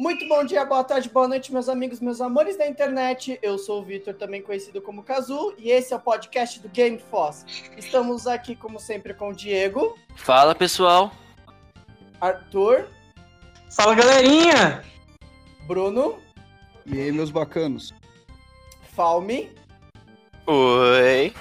Muito bom dia, boa tarde, boa noite, meus amigos, meus amores da internet. Eu sou o Vitor, também conhecido como Kazu, e esse é o podcast do Game Foss. Estamos aqui, como sempre, com o Diego. Fala, pessoal. Arthur. Fala, galerinha. Bruno. E aí, meus bacanos. Falme. Oi.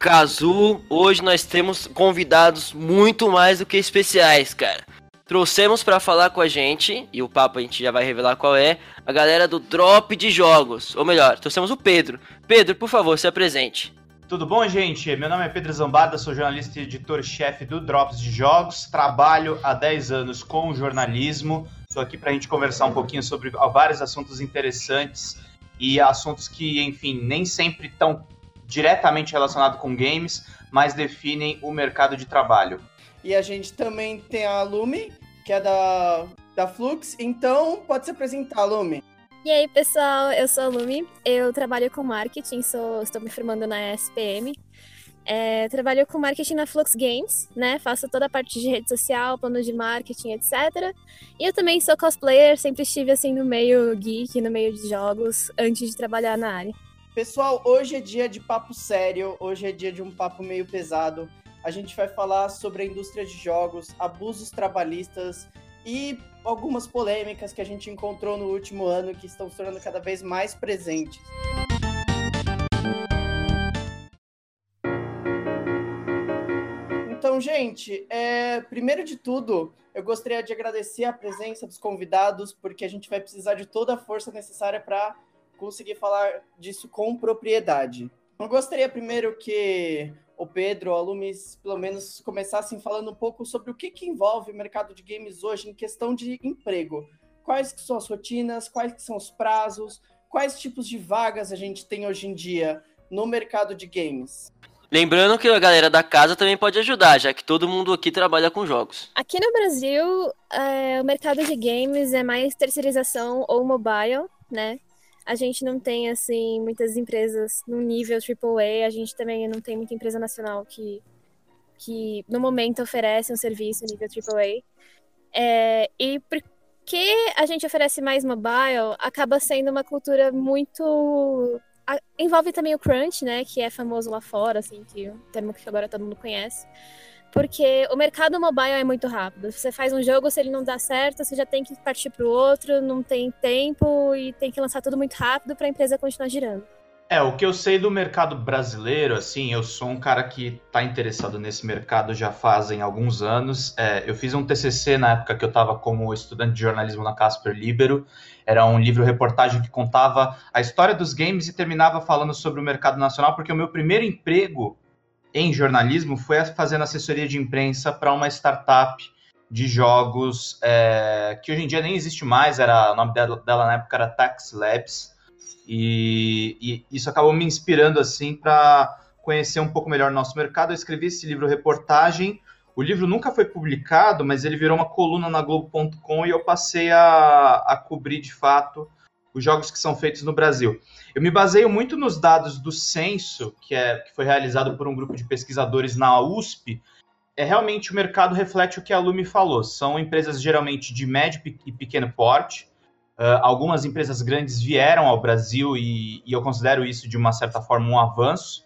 Kazu, hoje nós temos convidados muito mais do que especiais, cara. Trouxemos para falar com a gente, e o papo a gente já vai revelar qual é, a galera do Drop de Jogos. Ou melhor, trouxemos o Pedro. Pedro, por favor, se apresente. Tudo bom, gente? Meu nome é Pedro Zambada, sou jornalista e editor-chefe do Drops de Jogos. Trabalho há 10 anos com jornalismo. Estou aqui para a gente conversar um pouquinho sobre vários assuntos interessantes e assuntos que, enfim, nem sempre estão diretamente relacionados com games, mas definem o mercado de trabalho. E a gente também tem a Lume, que é da, da Flux. Então, pode se apresentar, Lume. E aí, pessoal, eu sou a Lume, eu trabalho com marketing, sou, estou me formando na SPM. É, trabalho com marketing na Flux Games, né? Faço toda a parte de rede social, plano de marketing, etc. E eu também sou cosplayer, sempre estive assim no meio geek, no meio de jogos, antes de trabalhar na área. Pessoal, hoje é dia de papo sério, hoje é dia de um papo meio pesado a gente vai falar sobre a indústria de jogos, abusos trabalhistas e algumas polêmicas que a gente encontrou no último ano que estão se tornando cada vez mais presentes. Então, gente, é, primeiro de tudo, eu gostaria de agradecer a presença dos convidados, porque a gente vai precisar de toda a força necessária para conseguir falar disso com propriedade. Eu gostaria primeiro que o Pedro, o Alumis, pelo menos começassem falando um pouco sobre o que, que envolve o mercado de games hoje em questão de emprego. Quais que são as rotinas, quais que são os prazos, quais tipos de vagas a gente tem hoje em dia no mercado de games. Lembrando que a galera da casa também pode ajudar, já que todo mundo aqui trabalha com jogos. Aqui no Brasil, é, o mercado de games é mais terceirização ou mobile, né? A gente não tem, assim, muitas empresas no nível AAA, a gente também não tem muita empresa nacional que, que no momento oferece um serviço nível AAA. É, e porque a gente oferece mais mobile, acaba sendo uma cultura muito... Envolve também o crunch, né, que é famoso lá fora, assim, que é um termo que agora todo mundo conhece. Porque o mercado mobile é muito rápido. Você faz um jogo, se ele não dá certo, você já tem que partir para o outro, não tem tempo e tem que lançar tudo muito rápido para a empresa continuar girando. É, o que eu sei do mercado brasileiro, assim, eu sou um cara que está interessado nesse mercado já fazem alguns anos. É, eu fiz um TCC na época que eu estava como estudante de jornalismo na Casper Libero. Era um livro-reportagem que contava a história dos games e terminava falando sobre o mercado nacional, porque o meu primeiro emprego em jornalismo foi fazendo assessoria de imprensa para uma startup de jogos é, que hoje em dia nem existe mais, era o nome dela, dela na época era Tax Labs, e, e isso acabou me inspirando assim para conhecer um pouco melhor o nosso mercado. Eu escrevi esse livro reportagem. O livro nunca foi publicado, mas ele virou uma coluna na Globo.com e eu passei a, a cobrir de fato os jogos que são feitos no Brasil. Eu me baseio muito nos dados do censo, que, é, que foi realizado por um grupo de pesquisadores na USP. É realmente o mercado reflete o que a Lumi falou. São empresas geralmente de médio e pequeno porte. Uh, algumas empresas grandes vieram ao Brasil e, e, eu considero isso de uma certa forma um avanço.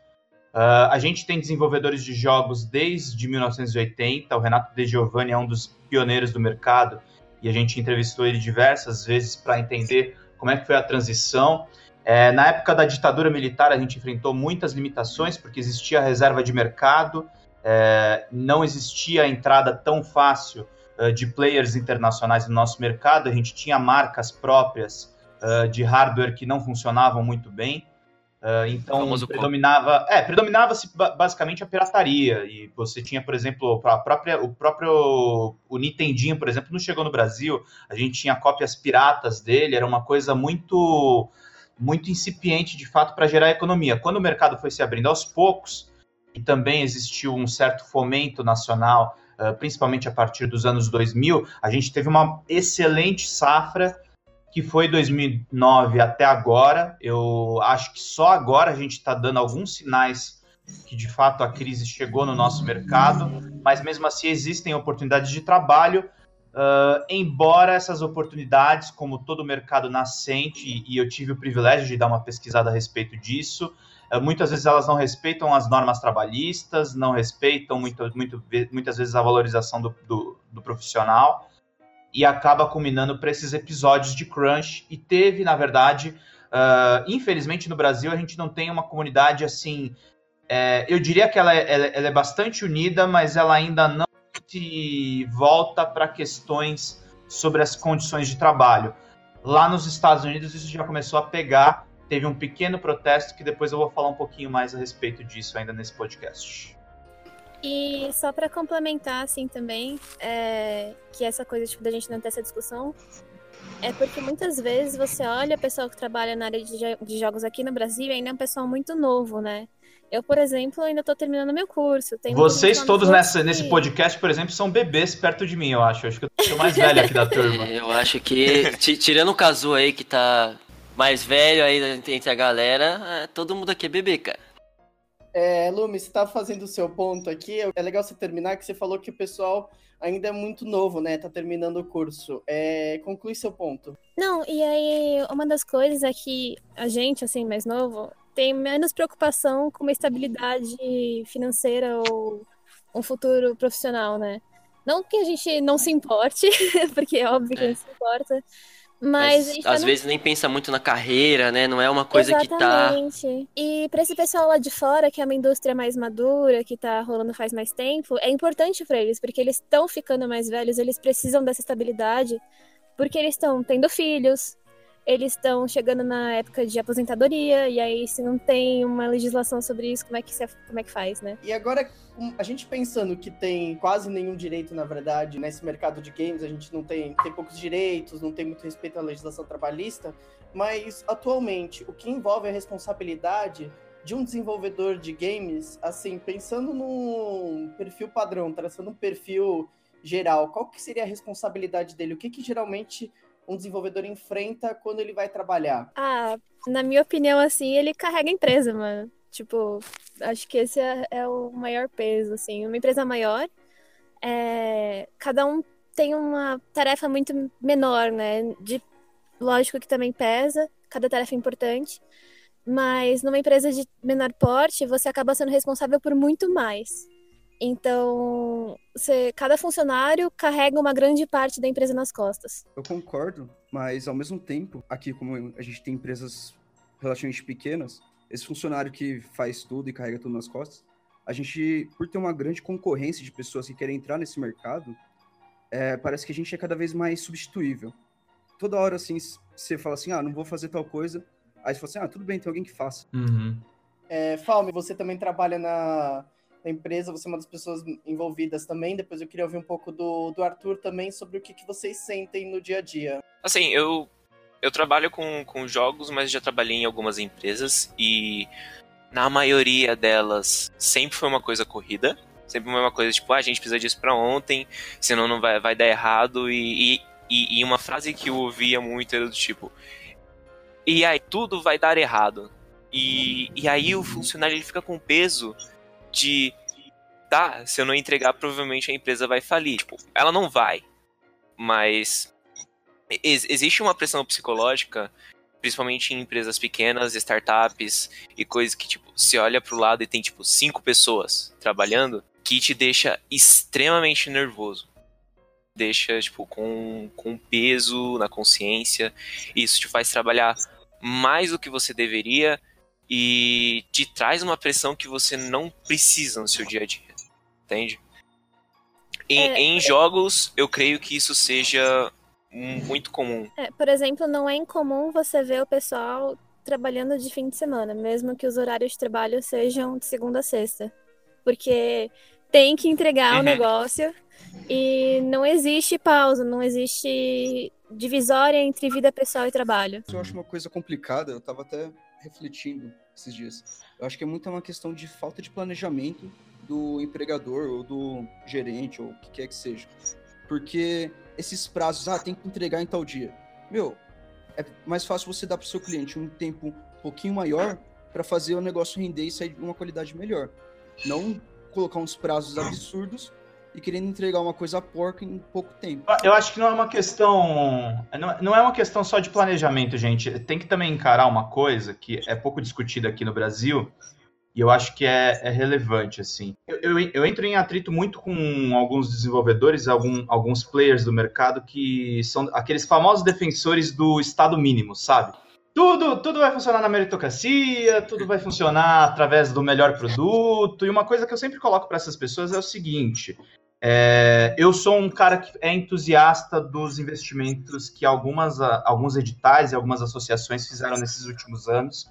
Uh, a gente tem desenvolvedores de jogos desde 1980. O Renato De Giovanni é um dos pioneiros do mercado e a gente entrevistou ele diversas vezes para entender como é que foi a transição. É, na época da ditadura militar, a gente enfrentou muitas limitações, porque existia reserva de mercado, é, não existia a entrada tão fácil uh, de players internacionais no nosso mercado, a gente tinha marcas próprias uh, de hardware que não funcionavam muito bem. Uh, então predominava, é, predominava-se basicamente a pirataria e você tinha, por exemplo, a própria, o próprio o Nintendinho, por exemplo, não chegou no Brasil. A gente tinha cópias piratas dele, era uma coisa muito muito incipiente de fato para gerar economia. Quando o mercado foi se abrindo aos poucos e também existiu um certo fomento nacional, uh, principalmente a partir dos anos 2000, a gente teve uma excelente safra que foi 2009 até agora. Eu acho que só agora a gente está dando alguns sinais que de fato a crise chegou no nosso mercado, mas mesmo assim existem oportunidades de trabalho. Uh, embora essas oportunidades, como todo mercado nascente, e eu tive o privilégio de dar uma pesquisada a respeito disso, uh, muitas vezes elas não respeitam as normas trabalhistas, não respeitam muito, muito, muitas vezes a valorização do, do, do profissional, e acaba culminando para esses episódios de crunch. E teve, na verdade, uh, infelizmente no Brasil a gente não tem uma comunidade assim. É, eu diria que ela é, ela, ela é bastante unida, mas ela ainda não se volta para questões sobre as condições de trabalho. Lá nos Estados Unidos isso já começou a pegar, teve um pequeno protesto que depois eu vou falar um pouquinho mais a respeito disso ainda nesse podcast. E só para complementar assim também, é, que essa coisa tipo da gente não ter essa discussão, é porque muitas vezes você olha o pessoal que trabalha na área de, de jogos aqui no Brasil e ainda é um pessoal muito novo, né? Eu, por exemplo, ainda estou terminando meu curso. Vocês todos nessa, nesse podcast, por exemplo, são bebês perto de mim, eu acho. Eu acho que eu sou mais velho aqui da turma. Eu acho que, tirando o Kazu aí, que tá mais velho aí entre a galera, é, todo mundo aqui é bebê, cara. É, Lume, você tá fazendo o seu ponto aqui. É legal você terminar, que você falou que o pessoal ainda é muito novo, né? Tá terminando o curso. É, conclui seu ponto. Não, e aí uma das coisas é que a gente, assim, mais novo, tem menos preocupação com uma estabilidade financeira ou um futuro profissional, né? Não que a gente não se importe, porque é óbvio que a gente se importa, mas, mas às vezes nem pensa muito na carreira, né? Não é uma coisa Exatamente. que tá. E para esse pessoal lá de fora, que é uma indústria mais madura, que tá rolando faz mais tempo, é importante para eles, porque eles estão ficando mais velhos, eles precisam dessa estabilidade, porque eles estão tendo filhos, eles estão chegando na época de aposentadoria, e aí se não tem uma legislação sobre isso, como é que, se, como é que faz, né? E agora, a gente pensando que tem quase nenhum direito, na verdade, nesse mercado de games, a gente não tem, tem poucos direitos, não tem muito respeito à legislação trabalhista, mas atualmente, o que envolve a responsabilidade de um desenvolvedor de games, assim, pensando num perfil padrão, traçando um perfil geral, qual que seria a responsabilidade dele? O que que geralmente um desenvolvedor enfrenta quando ele vai trabalhar? Ah, na minha opinião, assim, ele carrega a empresa, mano. Tipo, acho que esse é, é o maior peso, assim. Uma empresa maior, é... cada um tem uma tarefa muito menor, né? De... Lógico que também pesa, cada tarefa é importante. Mas numa empresa de menor porte, você acaba sendo responsável por muito mais. Então, você, cada funcionário carrega uma grande parte da empresa nas costas. Eu concordo, mas ao mesmo tempo, aqui como a gente tem empresas relativamente pequenas, esse funcionário que faz tudo e carrega tudo nas costas, a gente, por ter uma grande concorrência de pessoas que querem entrar nesse mercado, é, parece que a gente é cada vez mais substituível. Toda hora, assim, você fala assim, ah, não vou fazer tal coisa, aí você fala assim, ah, tudo bem, tem alguém que faça. Uhum. É, Falme, você também trabalha na da empresa, você é uma das pessoas envolvidas também. Depois eu queria ouvir um pouco do, do Arthur também sobre o que, que vocês sentem no dia a dia. Assim, eu, eu trabalho com, com jogos, mas já trabalhei em algumas empresas e na maioria delas sempre foi uma coisa corrida. Sempre foi uma coisa tipo, ah, a gente precisa disso pra ontem, senão não vai, vai dar errado. E, e, e uma frase que eu ouvia muito era do tipo, e aí tudo vai dar errado. E, e aí o funcionário ele fica com peso de tá, se eu não entregar, provavelmente a empresa vai falir. Tipo, ela não vai. Mas ex existe uma pressão psicológica, principalmente em empresas pequenas, startups e coisas que, tipo, se olha pro lado e tem, tipo, cinco pessoas trabalhando, que te deixa extremamente nervoso. Deixa, tipo, com, com peso na consciência. Isso te faz trabalhar mais do que você deveria e te traz uma pressão que você não precisa no seu dia a dia, entende? Em, é, em é... jogos, eu creio que isso seja muito comum. É, por exemplo, não é incomum você ver o pessoal trabalhando de fim de semana, mesmo que os horários de trabalho sejam de segunda a sexta. Porque tem que entregar o uhum. negócio e não existe pausa, não existe divisória entre vida pessoal e trabalho. Eu acho uma coisa complicada, eu tava até refletindo esses dias. Eu acho que é muito uma questão de falta de planejamento do empregador ou do gerente ou o que quer que seja. Porque esses prazos, ah, tem que entregar em tal dia. Meu, é mais fácil você dar para o seu cliente um tempo um pouquinho maior para fazer o negócio render e sair de uma qualidade melhor. Não colocar uns prazos absurdos e querendo entregar uma coisa porca em pouco tempo. Eu acho que não é uma questão. Não é uma questão só de planejamento, gente. Tem que também encarar uma coisa que é pouco discutida aqui no Brasil, e eu acho que é, é relevante, assim. Eu, eu, eu, entro em atrito muito com alguns desenvolvedores, algum, alguns players do mercado que são aqueles famosos defensores do estado mínimo, sabe? Tudo, tudo vai funcionar na meritocracia, tudo vai funcionar através do melhor produto. E uma coisa que eu sempre coloco para essas pessoas é o seguinte: é, eu sou um cara que é entusiasta dos investimentos que algumas, alguns editais e algumas associações fizeram nesses últimos anos.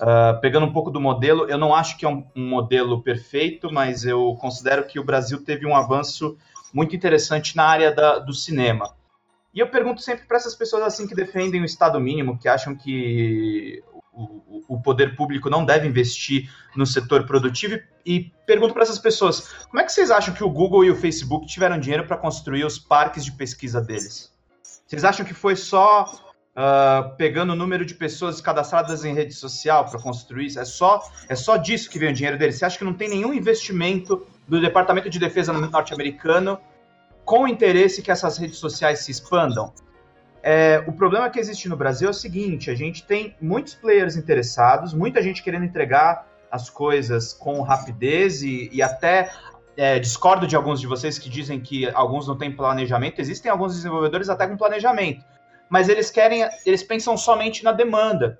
Uh, pegando um pouco do modelo, eu não acho que é um, um, modelo perfeito, mas eu considero que o Brasil teve um avanço muito interessante na área da, do cinema. E eu pergunto sempre para essas pessoas assim que defendem o Estado mínimo, que acham que o, o poder público não deve investir no setor produtivo, e pergunto para essas pessoas: como é que vocês acham que o Google e o Facebook tiveram dinheiro para construir os parques de pesquisa deles? Vocês acham que foi só uh, pegando o número de pessoas cadastradas em rede social para construir isso? É só, é só disso que vem o dinheiro deles? Você acha que não tem nenhum investimento do Departamento de Defesa norte-americano com interesse que essas redes sociais se expandam. É, o problema que existe no Brasil é o seguinte: a gente tem muitos players interessados, muita gente querendo entregar as coisas com rapidez e, e até é, discordo de alguns de vocês que dizem que alguns não têm planejamento. Existem alguns desenvolvedores até com planejamento, mas eles querem, eles pensam somente na demanda.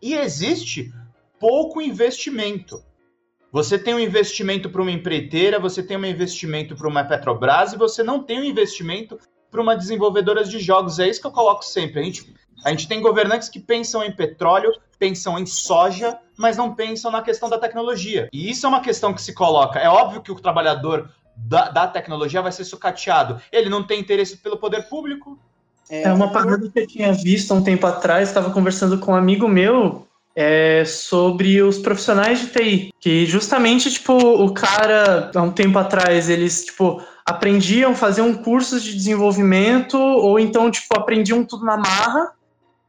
E existe pouco investimento. Você tem um investimento para uma empreiteira, você tem um investimento para uma Petrobras e você não tem um investimento para uma desenvolvedora de jogos. É isso que eu coloco sempre. A gente, a gente tem governantes que pensam em petróleo, pensam em soja, mas não pensam na questão da tecnologia. E isso é uma questão que se coloca. É óbvio que o trabalhador da, da tecnologia vai ser sucateado. Ele não tem interesse pelo poder público. É, uma parada que eu tinha visto um tempo atrás, estava conversando com um amigo meu é sobre os profissionais de TI, que justamente, tipo, o cara, há um tempo atrás, eles, tipo, aprendiam, faziam cursos de desenvolvimento, ou então, tipo, aprendiam tudo na marra,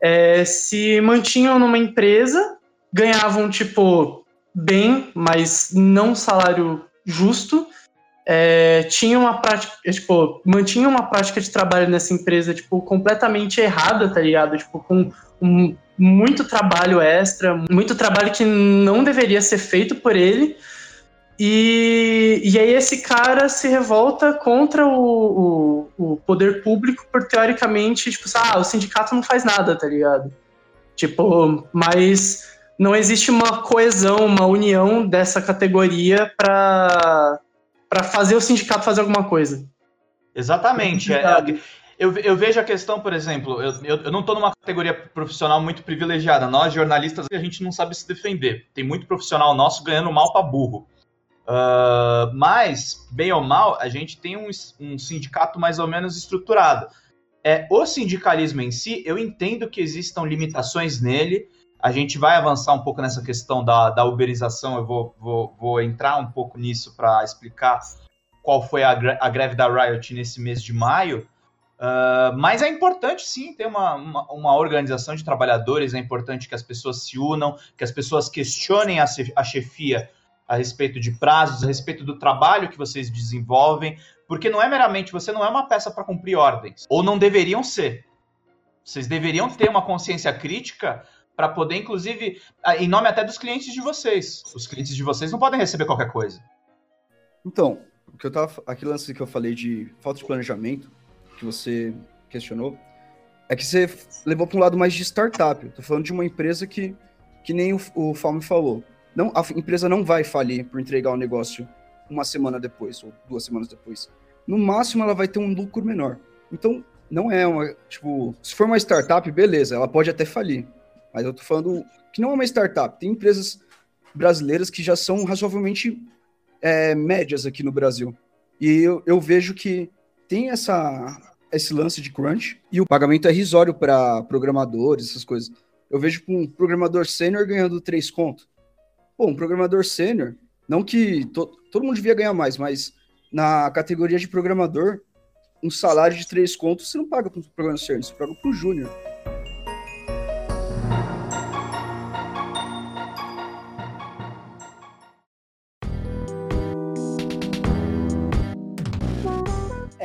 é, se mantinham numa empresa, ganhavam, tipo, bem, mas não um salário justo, é, tinha uma prática, tipo, mantinha uma prática de trabalho nessa empresa, tipo, completamente errada, tá ligado? Tipo, com um muito trabalho extra, muito trabalho que não deveria ser feito por ele. E, e aí esse cara se revolta contra o, o, o poder público por teoricamente, tipo, ah, o sindicato não faz nada, tá ligado? Tipo, mas não existe uma coesão, uma união dessa categoria para para fazer o sindicato fazer alguma coisa. Exatamente. É, é eu, eu vejo a questão, por exemplo, eu, eu, eu não estou numa categoria profissional muito privilegiada. Nós, jornalistas, a gente não sabe se defender. Tem muito profissional nosso ganhando mal para burro. Uh, mas, bem ou mal, a gente tem um, um sindicato mais ou menos estruturado. É, o sindicalismo em si, eu entendo que existam limitações nele. A gente vai avançar um pouco nessa questão da, da uberização. Eu vou, vou, vou entrar um pouco nisso para explicar qual foi a, a greve da Riot nesse mês de maio. Uh, mas é importante sim ter uma, uma, uma, organização de trabalhadores, é importante que as pessoas se unam, que as pessoas questionem a, a chefia a respeito de prazos, a respeito do trabalho que vocês desenvolvem, porque não é meramente, você não é uma peça para cumprir ordens, ou não deveriam ser. Vocês deveriam ter uma consciência crítica para poder, inclusive, em nome até dos clientes de vocês. Os clientes de vocês não podem receber qualquer coisa. Então, o que eu tava, aquele lance que eu falei de falta de planejamento, que você questionou, é que você levou para um lado mais de startup. Estou falando de uma empresa que, que nem o, o Falme falou. Não, a empresa não vai falir por entregar o negócio uma semana depois ou duas semanas depois. No máximo, ela vai ter um lucro menor. Então, não é uma. Tipo, se for uma startup, beleza, ela pode até falir. Mas eu tô falando que não é uma startup. Tem empresas brasileiras que já são razoavelmente é, médias aqui no Brasil. E eu, eu vejo que tem essa, esse lance de crunch e o pagamento é risório para programadores, essas coisas. Eu vejo um programador sênior ganhando 3 conto. Pô, um programador sênior, não que to, todo mundo devia ganhar mais, mas na categoria de programador, um salário de 3 contos você não paga para um programador sênior, você paga para o júnior.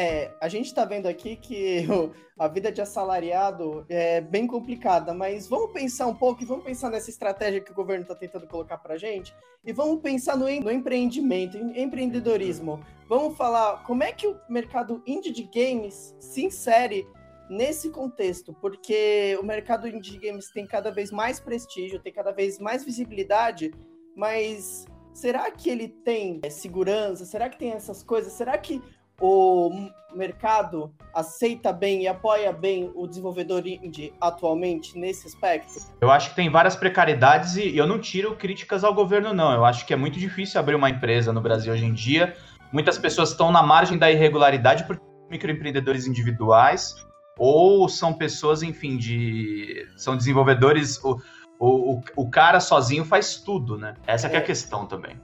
É, a gente está vendo aqui que a vida de assalariado é bem complicada, mas vamos pensar um pouco e vamos pensar nessa estratégia que o governo está tentando colocar para gente e vamos pensar no, no empreendimento, em empreendedorismo. Vamos falar como é que o mercado indie de games se insere nesse contexto, porque o mercado indie de games tem cada vez mais prestígio, tem cada vez mais visibilidade, mas será que ele tem segurança? Será que tem essas coisas? Será que o mercado aceita bem e apoia bem o desenvolvedor indie atualmente nesse aspecto? Eu acho que tem várias precariedades e eu não tiro críticas ao governo, não. Eu acho que é muito difícil abrir uma empresa no Brasil hoje em dia. Muitas pessoas estão na margem da irregularidade por microempreendedores individuais ou são pessoas, enfim, de. são desenvolvedores. O, o, o cara sozinho faz tudo, né? Essa é, é a questão também.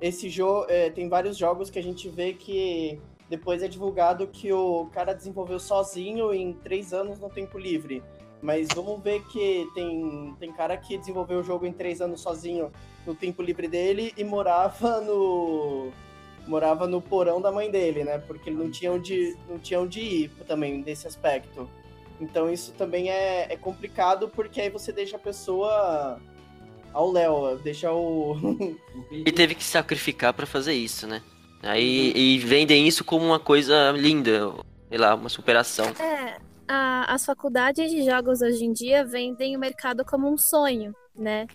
Esse jogo é, tem vários jogos que a gente vê que depois é divulgado que o cara desenvolveu sozinho em três anos no tempo livre. Mas vamos ver que tem, tem cara que desenvolveu o jogo em três anos sozinho no tempo livre dele e morava no. morava no porão da mãe dele, né? Porque ele não tinha onde, não tinha onde ir também desse aspecto. Então isso também é, é complicado porque aí você deixa a pessoa ao Léo, deixa o. Ele teve que sacrificar para fazer isso, né? Aí e vendem isso como uma coisa linda, sei lá, uma superação. É, a, as faculdades de jogos hoje em dia vendem o mercado como um sonho, né?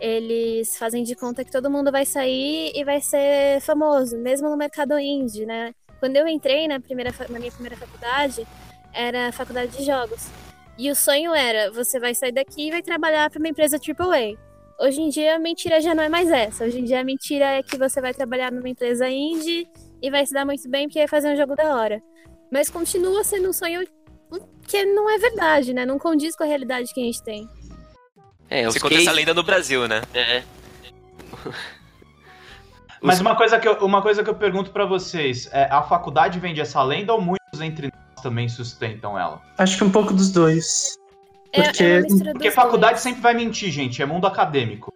Eles fazem de conta que todo mundo vai sair e vai ser famoso, mesmo no mercado indie, né? Quando eu entrei na, primeira, na minha primeira faculdade, era a faculdade de jogos. E o sonho era, você vai sair daqui e vai trabalhar para uma empresa AAA. Hoje em dia a mentira já não é mais essa. Hoje em dia a mentira é que você vai trabalhar numa empresa indie e vai se dar muito bem porque vai fazer um jogo da hora. Mas continua sendo um sonho que não é verdade, né? Não condiz com a realidade que a gente tem. É, Você conta essa lenda no Brasil, né? É. Mas uma coisa que eu, uma coisa que eu pergunto para vocês, é, a faculdade vende essa lenda ou muitos entre nós também sustentam ela? Acho que um pouco dos dois. É, porque, é porque faculdade sempre vai mentir, gente. É mundo acadêmico.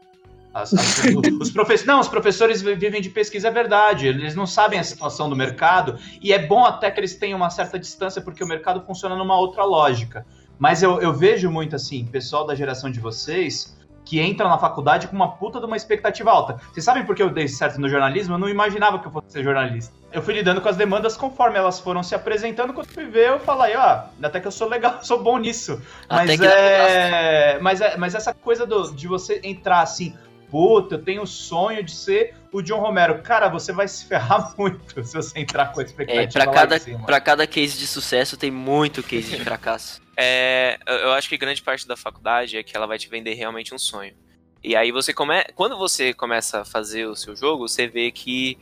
As, as, os, não, os professores vivem de pesquisa, é verdade. Eles não sabem a situação do mercado e é bom até que eles tenham uma certa distância porque o mercado funciona numa outra lógica. Mas eu, eu vejo muito assim, pessoal da geração de vocês que entra na faculdade com uma puta de uma expectativa alta. Vocês sabem por que eu dei certo no jornalismo? Eu não imaginava que eu fosse ser jornalista. Eu fui lidando com as demandas conforme elas foram se apresentando. Quando fui ver, eu falei, ó, oh, até que eu sou legal, sou bom nisso. Mas é... mas é. Mas essa coisa do, de você entrar assim, puta, eu tenho o sonho de ser o John Romero. Cara, você vai se ferrar muito se você entrar com a expectativa. É, pra, cada, pra cada case de sucesso tem muito case de fracasso. É, eu acho que grande parte da faculdade é que ela vai te vender realmente um sonho. E aí você come... quando você começa a fazer o seu jogo, você vê que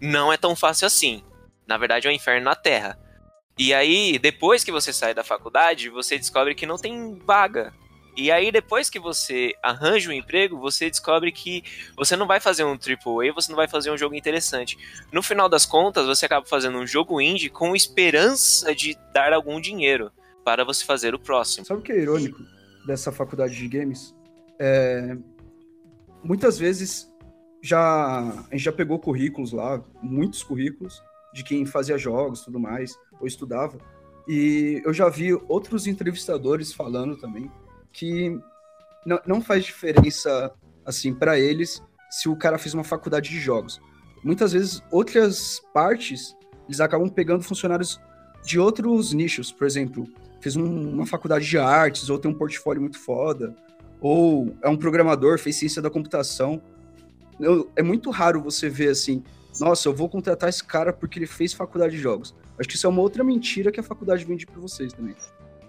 não é tão fácil assim. Na verdade, é um inferno na Terra. E aí, depois que você sai da faculdade, você descobre que não tem vaga. E aí, depois que você arranja um emprego, você descobre que você não vai fazer um AAA, você não vai fazer um jogo interessante. No final das contas, você acaba fazendo um jogo indie com esperança de dar algum dinheiro para você fazer o próximo. Sabe o que é irônico dessa faculdade de games? É... Muitas vezes já a gente já pegou currículos lá, muitos currículos de quem fazia jogos, tudo mais, ou estudava. E eu já vi outros entrevistadores falando também que não, não faz diferença assim para eles se o cara fez uma faculdade de jogos. Muitas vezes outras partes eles acabam pegando funcionários de outros nichos, por exemplo, fez um, uma faculdade de artes, ou tem um portfólio muito foda, ou é um programador, fez ciência da computação. Eu, é muito raro você ver assim, nossa, eu vou contratar esse cara porque ele fez faculdade de jogos. Acho que isso é uma outra mentira que a faculdade vende para vocês também.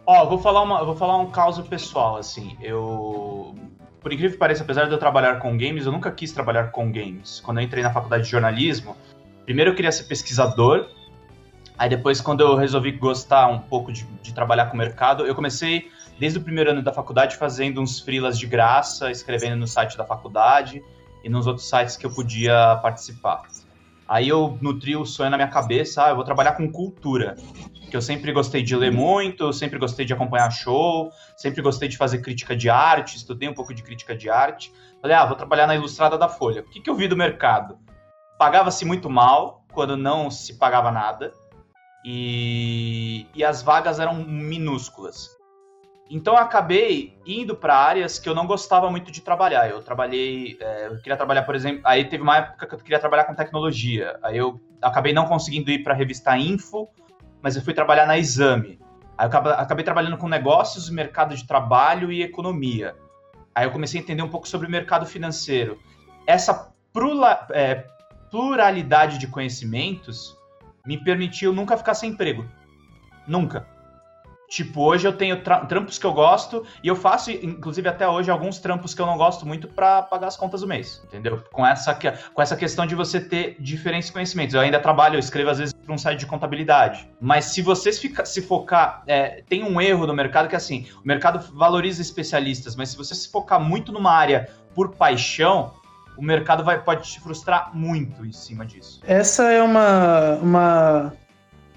Ó, oh, vou falar uma, vou falar um caso pessoal assim. Eu por incrível que pareça, apesar de eu trabalhar com games, eu nunca quis trabalhar com games. Quando eu entrei na faculdade de jornalismo, primeiro eu queria ser pesquisador Aí depois, quando eu resolvi gostar um pouco de, de trabalhar com o mercado, eu comecei desde o primeiro ano da faculdade fazendo uns freelas de graça, escrevendo no site da faculdade e nos outros sites que eu podia participar. Aí eu nutri o sonho na minha cabeça, ah, eu vou trabalhar com cultura. Que eu sempre gostei de ler muito, sempre gostei de acompanhar show, sempre gostei de fazer crítica de arte, estudei um pouco de crítica de arte. Falei, ah, vou trabalhar na Ilustrada da Folha. O que, que eu vi do mercado? Pagava-se muito mal, quando não se pagava nada e, e as vagas eram minúsculas. Então eu acabei indo para áreas que eu não gostava muito de trabalhar. Eu trabalhei, é, eu queria trabalhar, por exemplo, aí teve uma época que eu queria trabalhar com tecnologia. Aí eu acabei não conseguindo ir para a revista Info, mas eu fui trabalhar na Exame. Aí eu acabei, trabalhando com negócios, mercado de trabalho e economia. Aí eu comecei a entender um pouco sobre o mercado financeiro. Essa é, pluralidade de conhecimentos me permitiu nunca ficar sem emprego. Nunca. Tipo, hoje eu tenho tra trampos que eu gosto e eu faço, inclusive até hoje, alguns trampos que eu não gosto muito para pagar as contas do mês, entendeu? Com essa, com essa questão de você ter diferentes conhecimentos. Eu ainda trabalho, eu escrevo às vezes para um site de contabilidade. Mas se você fica, se focar. É, tem um erro no mercado que é assim: o mercado valoriza especialistas, mas se você se focar muito numa área por paixão, o mercado vai, pode te frustrar muito em cima disso. Essa é uma, uma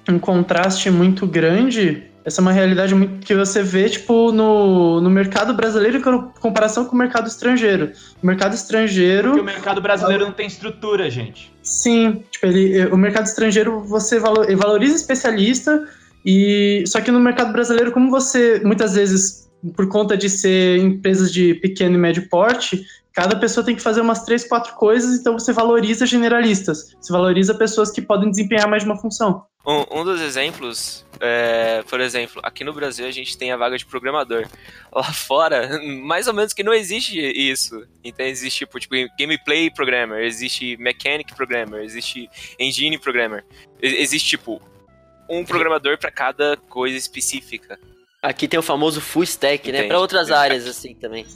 um contraste muito grande essa é uma realidade muito que você vê, tipo, no, no mercado brasileiro em comparação com o mercado estrangeiro. O mercado estrangeiro. Porque o mercado brasileiro não tem estrutura, gente. Sim, tipo, ele, o mercado estrangeiro você valoriza especialista, e só que no mercado brasileiro, como você muitas vezes, por conta de ser empresas de pequeno e médio porte, cada pessoa tem que fazer umas três, quatro coisas, então você valoriza generalistas, você valoriza pessoas que podem desempenhar mais de uma função. Um, um dos exemplos, é, por exemplo, aqui no Brasil a gente tem a vaga de programador. Lá fora, mais ou menos que não existe isso. Então existe tipo, tipo gameplay programmer, existe mechanic programmer, existe engine programmer. Existe tipo um programador para cada coisa específica. Aqui tem o famoso full stack, né? Para outras áreas assim também.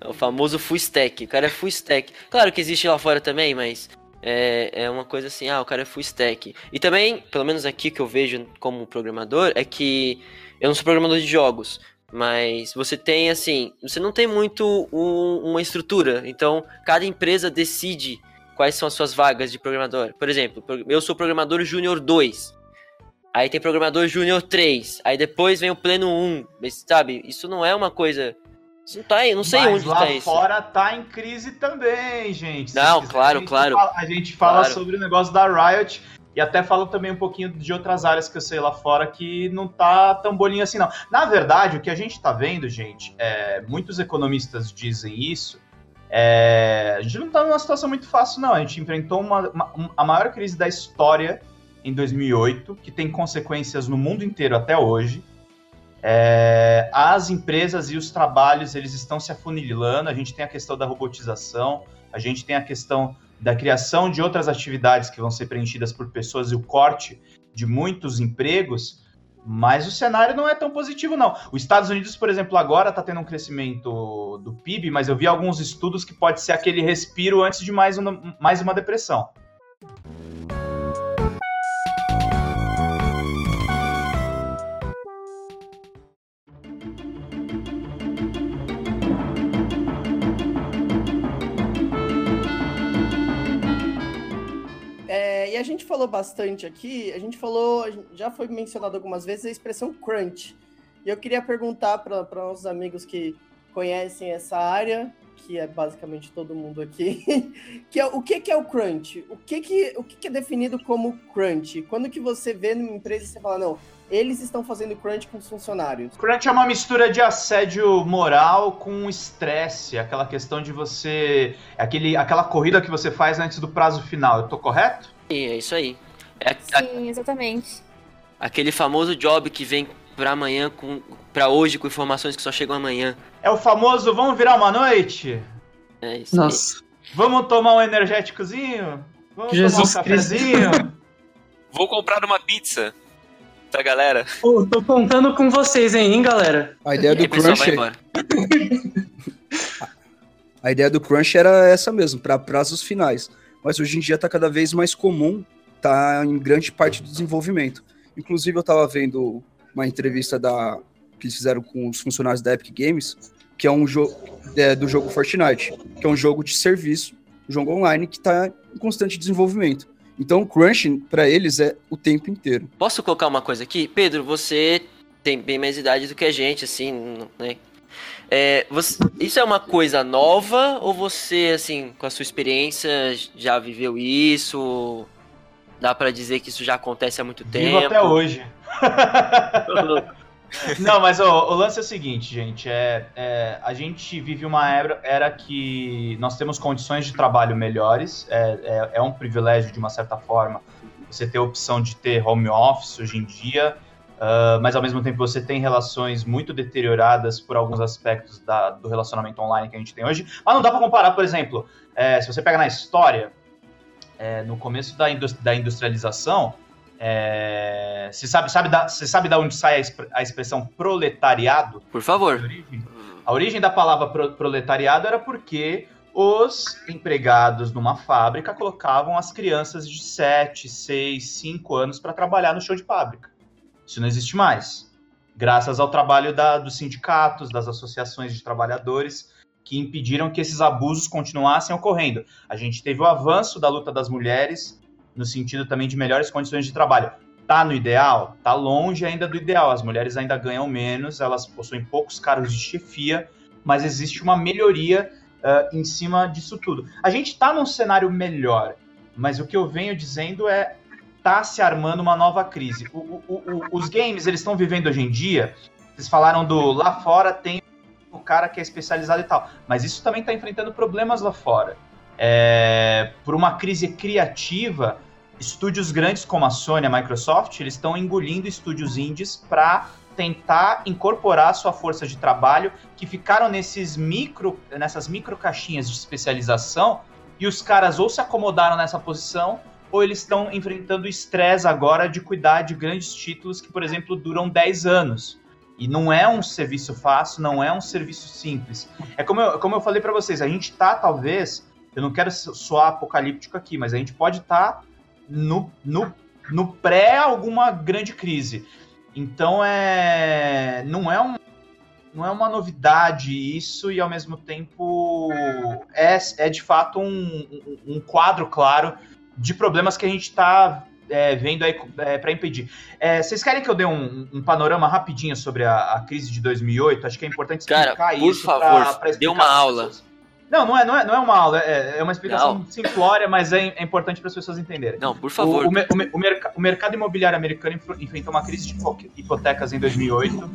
É o famoso full stack. O cara é full stack. Claro que existe lá fora também, mas é, é uma coisa assim, ah, o cara é full stack. E também, pelo menos aqui que eu vejo como programador, é que eu não sou programador de jogos, mas você tem assim, você não tem muito um, uma estrutura. Então, cada empresa decide quais são as suas vagas de programador. Por exemplo, eu sou programador júnior 2. Aí tem programador júnior 3. Aí depois vem o pleno 1. Mas, sabe, isso não é uma coisa não tá aí, não sei Mas onde lá tá isso. fora tá em crise também, gente. Não, claro, a claro. Fala, a gente fala claro. sobre o negócio da Riot e até falo também um pouquinho de outras áreas que eu sei lá fora que não tá tão bolinho assim, não. Na verdade, o que a gente tá vendo, gente, é, muitos economistas dizem isso. É, a gente não tá numa situação muito fácil, não. A gente enfrentou uma, uma, a maior crise da história em 2008, que tem consequências no mundo inteiro até hoje. É, as empresas e os trabalhos eles estão se afunilando. A gente tem a questão da robotização, a gente tem a questão da criação de outras atividades que vão ser preenchidas por pessoas e o corte de muitos empregos. Mas o cenário não é tão positivo, não. Os Estados Unidos, por exemplo, agora está tendo um crescimento do PIB, mas eu vi alguns estudos que pode ser aquele respiro antes de mais uma, mais uma depressão. Falou bastante aqui, a gente falou, já foi mencionado algumas vezes a expressão crunch. E eu queria perguntar para nossos amigos que conhecem essa área, que é basicamente todo mundo aqui, que é, o que, que é o crunch? O, que, que, o que, que é definido como crunch? Quando que você vê numa empresa e você fala, não, eles estão fazendo crunch com os funcionários. Crunch é uma mistura de assédio moral com estresse, aquela questão de você. Aquele, aquela corrida que você faz antes do prazo final. Eu tô correto? É isso aí. É Sim, exatamente. Aquele famoso job que vem pra amanhã com para hoje com informações que só chegam amanhã. É o famoso vamos virar uma noite? É isso Nossa. Aí. Vamos tomar um energéticozinho? Vamos Jesus tomar um cafezinho? Vou comprar uma pizza pra galera. Pô, tô contando com vocês, hein, hein galera? A ideia do crunch. a ideia do crunch era essa mesmo, para prazos finais mas hoje em dia está cada vez mais comum, tá em grande parte do desenvolvimento. Inclusive, eu estava vendo uma entrevista da que eles fizeram com os funcionários da Epic Games, que é um jogo é, do jogo Fortnite, que é um jogo de serviço, um jogo online que está em constante desenvolvimento. Então, o crunching para eles é o tempo inteiro. Posso colocar uma coisa aqui, Pedro? Você tem bem mais idade do que a gente, assim, né? É, você, isso é uma coisa nova ou você, assim, com a sua experiência, já viveu isso? Dá pra dizer que isso já acontece há muito Vivo tempo. até hoje. Não, mas ó, o lance é o seguinte, gente. É, é, a gente vive uma era, era que nós temos condições de trabalho melhores. É, é, é um privilégio, de uma certa forma, você ter a opção de ter home office hoje em dia. Uh, mas ao mesmo tempo você tem relações muito deterioradas por alguns aspectos da, do relacionamento online que a gente tem hoje. Mas não dá para comparar, por exemplo, é, se você pega na história, é, no começo da, indust da industrialização, é, você sabe, sabe, da, você sabe da onde sai a, exp a expressão proletariado? Por favor. A origem, a origem da palavra pro proletariado era porque os empregados numa fábrica colocavam as crianças de 7, 6, 5 anos para trabalhar no show de fábrica. Isso não existe mais. Graças ao trabalho da, dos sindicatos, das associações de trabalhadores, que impediram que esses abusos continuassem ocorrendo. A gente teve o avanço da luta das mulheres, no sentido também de melhores condições de trabalho. Tá no ideal? Tá longe ainda do ideal. As mulheres ainda ganham menos, elas possuem poucos cargos de chefia, mas existe uma melhoria uh, em cima disso tudo. A gente tá num cenário melhor, mas o que eu venho dizendo é tá se armando uma nova crise. O, o, o, os games, eles estão vivendo hoje em dia, vocês falaram do lá fora tem o cara que é especializado e tal, mas isso também está enfrentando problemas lá fora. É, por uma crise criativa, estúdios grandes como a Sony, a Microsoft, eles estão engolindo estúdios indies para tentar incorporar sua força de trabalho que ficaram nesses micro, nessas micro caixinhas de especialização e os caras ou se acomodaram nessa posição ou eles estão enfrentando o estresse agora de cuidar de grandes títulos que, por exemplo, duram 10 anos. E não é um serviço fácil, não é um serviço simples. É como eu, como eu falei para vocês, a gente tá, talvez, eu não quero soar apocalíptico aqui, mas a gente pode estar tá no, no, no pré alguma grande crise. Então é. Não é um. Não é uma novidade isso, e ao mesmo tempo é, é de fato um, um quadro claro de problemas que a gente está é, vendo aí é, para impedir. É, vocês querem que eu dê um, um panorama rapidinho sobre a, a, crise de 2008? Acho que é importante explicar Cara, por isso. Por favor, dê uma aula. Não, não é, não é, não é uma aula, é, é uma explicação não. simplória, mas é, é importante para as pessoas entenderem. Não, por favor. O, o, o, o, merc o mercado imobiliário americano enfrentou uma crise de hipotecas em 2008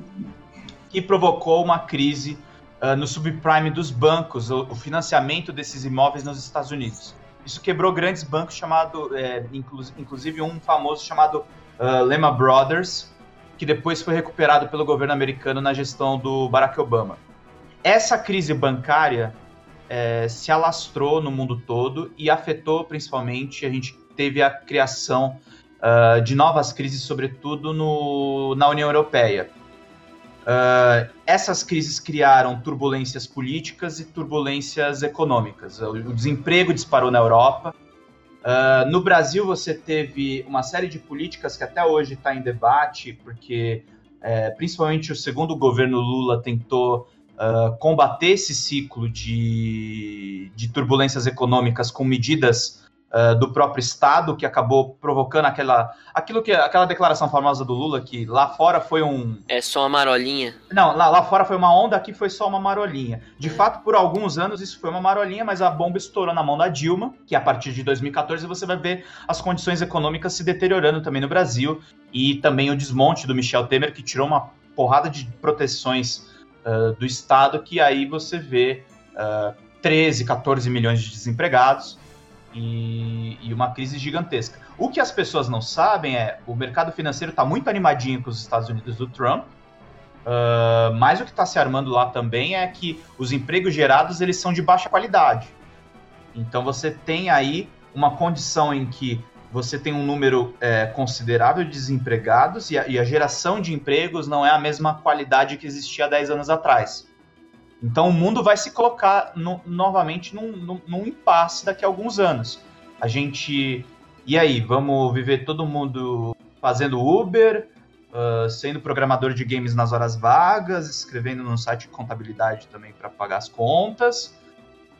que provocou uma crise uh, no subprime dos bancos, o, o financiamento desses imóveis nos Estados Unidos. Isso quebrou grandes bancos, chamado, é, inclusive um famoso chamado uh, Lehman Brothers, que depois foi recuperado pelo governo americano na gestão do Barack Obama. Essa crise bancária é, se alastrou no mundo todo e afetou principalmente, a gente teve a criação uh, de novas crises, sobretudo no, na União Europeia. Uh, essas crises criaram turbulências políticas e turbulências econômicas. O, o desemprego disparou na Europa. Uh, no Brasil, você teve uma série de políticas que até hoje está em debate, porque é, principalmente o segundo governo Lula tentou uh, combater esse ciclo de, de turbulências econômicas com medidas uh, do próprio Estado, que acabou provocando aquela, aquilo que, aquela declaração famosa do Lula, que lá fora foi um... É só uma marolinha. Não, lá, lá fora foi uma onda, aqui foi só uma marolinha. De fato, por alguns anos isso foi uma marolinha, mas a bomba estourou na mão da Dilma, que a partir de 2014 você vai ver as condições econômicas se deteriorando também no Brasil, e também o desmonte do Michel Temer, que tirou uma porrada de proteções uh, do Estado, que aí você vê uh, 13, 14 milhões de desempregados, e, e, uma crise gigantesca. O que as pessoas não sabem é o mercado financeiro está muito animadinho com os Estados Unidos do Trump, uh, mas o que está se armando lá também é que os empregos gerados eles são de baixa qualidade. Então você tem aí uma condição em que você tem um número é, considerável de desempregados e a, e a, geração de empregos não é a mesma qualidade que existia há 10 anos atrás. Então o mundo vai se colocar no, novamente num, num, num, impasse daqui a alguns anos. A gente. E aí, vamos viver todo mundo fazendo Uber, uh, sendo programador de games nas horas vagas, escrevendo no site de contabilidade também para pagar as contas?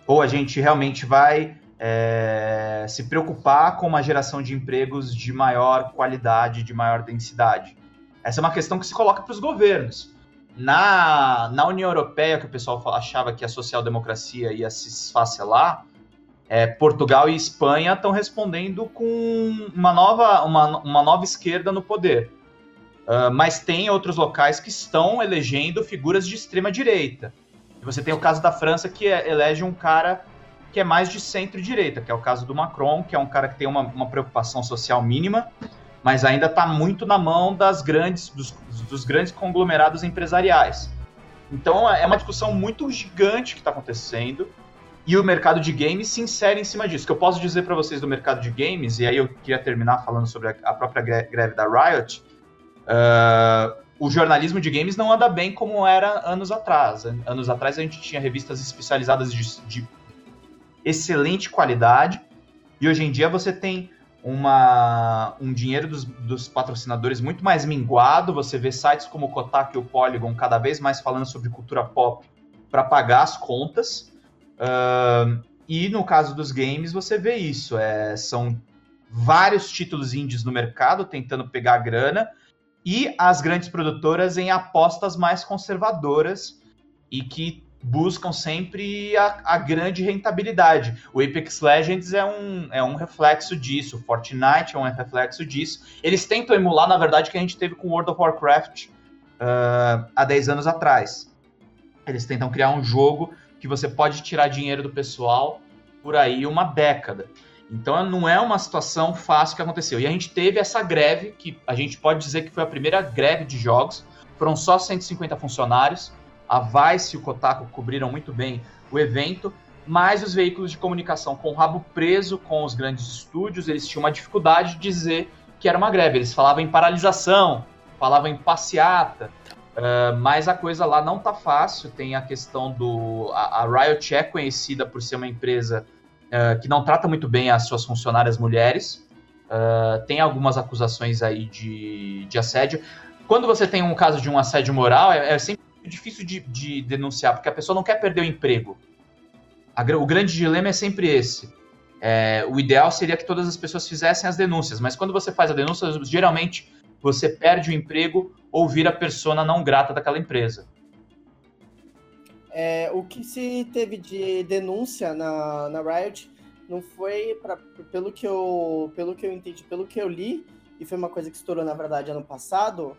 Ou a gente realmente vai é, se preocupar com uma geração de empregos de maior qualidade, de maior densidade? Essa é uma questão que se coloca para os governos. Na, na União Europeia, que o pessoal achava que a social-democracia ia se esfacelar, é, Portugal e Espanha estão respondendo com uma nova, uma, uma nova esquerda no poder. Uh, mas tem outros locais que estão elegendo figuras de extrema direita. Você tem o caso da França que é, elege um cara que é mais de centro-direita, que é o caso do Macron, que é um cara que tem uma, uma preocupação social mínima, mas ainda está muito na mão das grandes, dos, dos, grandes conglomerados empresariais. Então é uma discussão muito gigante que está acontecendo e o mercado de games se insere em cima disso. O que eu posso dizer para vocês do mercado de games, e aí eu queria terminar falando sobre a, a própria greve da Riot, uh, o jornalismo de games não anda bem como era anos atrás. Anos atrás a gente tinha revistas especializadas de, de excelente qualidade, e hoje em dia você tem uma, um dinheiro dos, dos, patrocinadores muito mais minguado. Você vê sites como o Kotaku e o Polygon cada vez mais falando sobre cultura pop para pagar as contas. Uh, e no caso dos games, você vê isso. É, são vários títulos indies no mercado tentando pegar grana e as grandes produtoras em apostas mais conservadoras e que buscam sempre a, a, grande rentabilidade. O Apex Legends é um, é um reflexo disso, o Fortnite é um reflexo disso. Eles tentam emular, na verdade, o que a gente teve com World of Warcraft uh, há 10 anos atrás. Eles tentam criar um jogo que você pode tirar dinheiro do pessoal por aí uma década. Então não é uma situação fácil que aconteceu. E a gente teve essa greve, que a gente pode dizer que foi a primeira greve de jogos. Foram só 150 funcionários. A Vice e o Kotaku cobriram muito bem o evento, mas os veículos de comunicação com o rabo preso com os grandes estúdios, eles tinham uma dificuldade de dizer que era uma greve. Eles falavam em paralisação, falavam em passeata, Uh, mas a coisa lá não tá fácil. Tem a questão do. A, a Riot é conhecida por ser uma empresa uh, que não trata muito bem as suas funcionárias mulheres. Uh, tem algumas acusações aí de, de assédio. Quando você tem um caso de um assédio moral, é, é sempre difícil de, de, denunciar, porque a pessoa não quer perder o emprego. A, o grande dilema é sempre esse. É, o ideal seria que todas as pessoas fizessem as denúncias, mas quando você faz a denúncia, geralmente você perde o emprego ou vira persona não grata daquela empresa. É, o que se teve de denúncia na, na Riot não foi, pra, pelo, que eu, pelo que eu entendi, pelo que eu li, e foi uma coisa que estourou, na verdade, ano passado,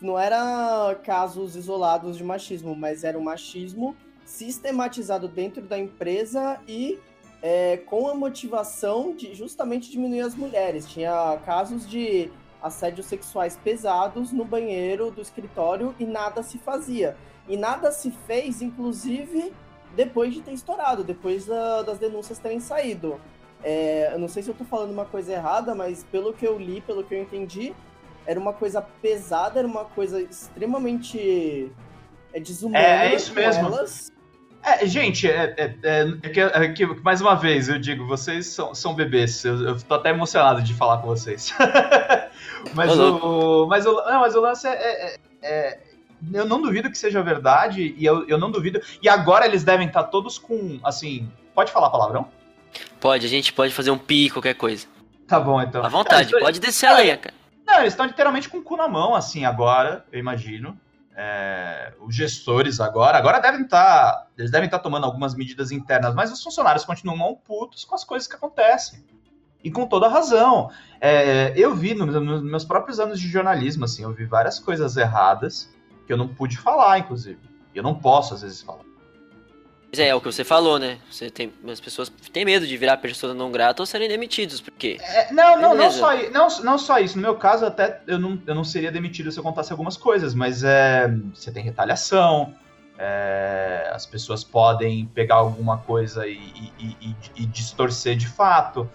não era casos isolados de machismo, mas era um machismo sistematizado dentro da empresa e é, com a motivação de justamente diminuir as mulheres. Tinha casos de assédios sexuais pesados no banheiro do escritório e nada se fazia. E nada se fez, inclusive, depois de ter estourado, depois da, das denúncias terem saído. É, eu não sei se eu tô falando uma coisa errada, mas pelo que eu li, pelo que eu entendi, era uma coisa pesada, era uma coisa extremamente é, desumana. É, é isso mesmo. Elas. É, gente, é, é, é, é que, é, que, mais uma vez eu digo, vocês são, são bebês. Eu, eu tô até emocionado de falar com vocês. mas, o, mas, o, não, mas o lance é, é, é, Eu não duvido que seja verdade, e eu, eu não duvido. E agora eles devem estar todos com. Assim. Pode falar palavrão? Pode, a gente pode fazer um pi, qualquer coisa. Tá bom, então. À vontade, pode descer a lenha, cara. Não, eles estão literalmente com o cu na mão, assim, agora, eu imagino é, os gestores agora, agora devem estar, tá, eles devem estar tá tomando algumas medidas internas, mas os funcionários continuam putos com as coisas que acontecem. E com toda razão. É, eu vi nos, meus próprios anos de jornalismo, assim, eu vi várias coisas erradas que eu não pude falar, inclusive. E eu não posso, às vezes, falar. Mas é, é o que você falou, né? Você tem, as pessoas têm medo de virar pessoa não grata ou serem demitidos, porque. É, não, não, não só, não, não só isso. No meu caso, até eu não, eu não seria demitido se eu contasse algumas coisas, mas é, você tem retaliação, é, as pessoas podem pegar alguma coisa e, e, e, e distorcer de fato.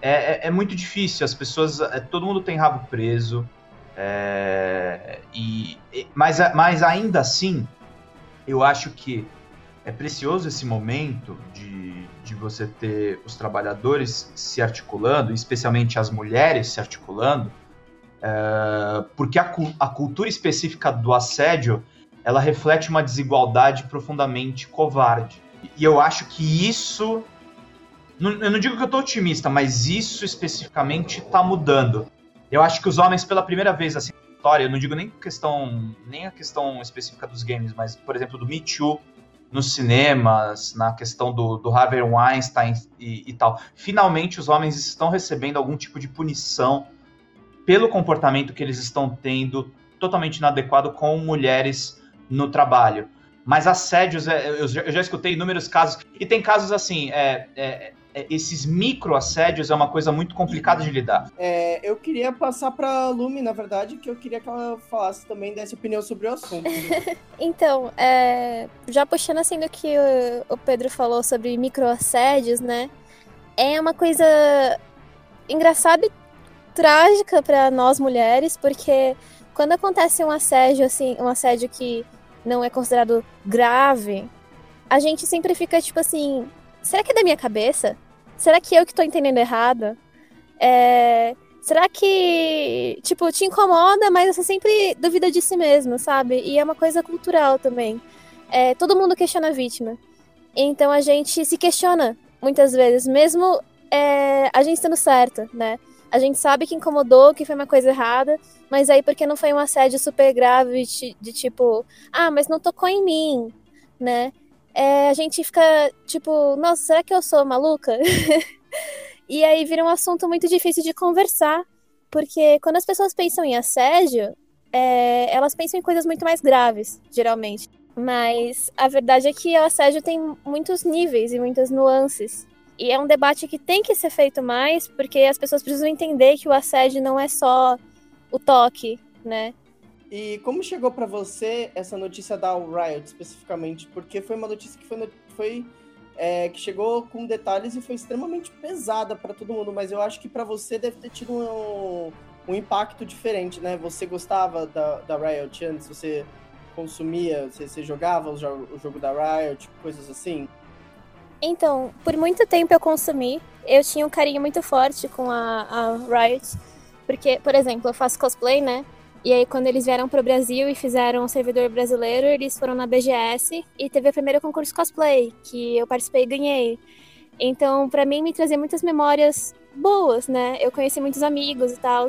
É, é, é, muito difícil, as pessoas. É, todo mundo tem rabo preso. É, e, mas, mas ainda assim, eu acho que é precioso esse momento de, de você ter os trabalhadores se articulando, especialmente as mulheres se articulando, é, porque a, a cultura específica do assédio ela reflete uma desigualdade profundamente covarde. E eu acho que isso. Eu não digo que eu estou otimista, mas isso especificamente está mudando. Eu acho que os homens, pela primeira vez assim, na história, eu não digo nem questão, nem a questão específica dos games, mas, por exemplo, do Me Too, nos cinemas, na questão do, do Harvey Weinstein e, e tal. Finalmente, os homens estão recebendo algum tipo de punição pelo comportamento que eles estão tendo totalmente inadequado com mulheres no trabalho. Mas assédios, é, eu já, escutei inúmeros casos, e tem casos assim, é, é, é, esses microassédios é uma coisa muito complicada de lidar. É, eu queria passar para Lumi, na verdade, que eu queria que ela falasse também dessa opinião sobre o assunto. então, é, já puxando assim do que o, o Pedro falou sobre microassédios, né? É uma coisa engraçada e trágica para nós mulheres, porque quando acontece um assédio assim, um assédio que não é considerado grave, a gente sempre fica tipo assim, será que é da minha cabeça? Será que eu que tô entendendo errado? É, será que, tipo, te incomoda, mas você sempre duvida de si mesmo, sabe? E é uma coisa cultural também. É, todo mundo questiona a vítima. Então a gente se questiona muitas vezes, mesmo é, a gente estando certa, né? A gente sabe que incomodou, que foi uma coisa errada, mas aí porque não foi um assédio super grave de, de tipo, ah, mas não tocou em mim, né? É, a gente fica tipo, nossa, será que eu sou maluca? e aí vira um assunto muito difícil de conversar, porque quando as pessoas pensam em assédio, é, elas pensam em coisas muito mais graves, geralmente. Mas a verdade é que o assédio tem muitos níveis e muitas nuances. E é um debate que tem que ser feito mais, porque as pessoas precisam entender que o assédio não é só o toque, né? E como chegou para você essa notícia da Riot especificamente? Porque foi uma notícia que foi, foi é, que chegou com detalhes e foi extremamente pesada para todo mundo, mas eu acho que para você deve ter tido um, um, impacto diferente, né? Você gostava da, da Riot antes? Você consumia, você, você jogava o jogo, o jogo da Riot, coisas assim? Então, por muito tempo eu consumi. Eu tinha um carinho muito forte com a, a Riot. Porque, por exemplo, eu faço cosplay, né? E aí, quando eles vieram para o Brasil e fizeram um servidor brasileiro, eles foram na BGS e teve o primeiro concurso cosplay, que eu participei e ganhei. Então, para mim, me trazia muitas memórias boas, né? Eu conheci muitos amigos e tal.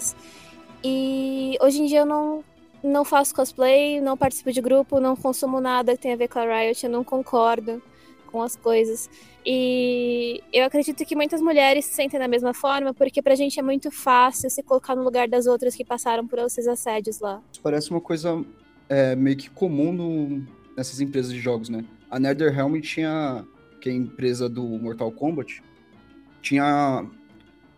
E hoje em dia eu não, não faço cosplay, não participo de grupo, não consumo nada que tenha a ver com a Riot, eu não concordo as coisas. E eu acredito que muitas mulheres se sentem da mesma forma, porque pra gente é muito fácil se colocar no lugar das outras que passaram por esses assédios lá. Parece uma coisa é, meio que comum no, nessas empresas de jogos, né? A NetherRealm tinha, que é a empresa do Mortal Kombat, tinha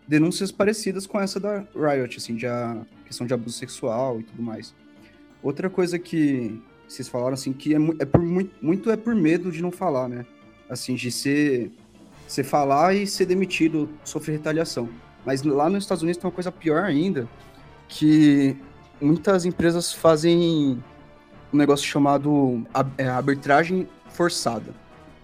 denúncias parecidas com essa da Riot, assim, de a questão de abuso sexual e tudo mais. Outra coisa que vocês falaram, assim, que é, é por muito, muito é por medo de não falar, né? Assim, de ser, ser falar e ser demitido, sofrer retaliação. Mas lá nos Estados Unidos tem uma coisa pior ainda, que muitas empresas fazem um negócio chamado é, arbitragem forçada,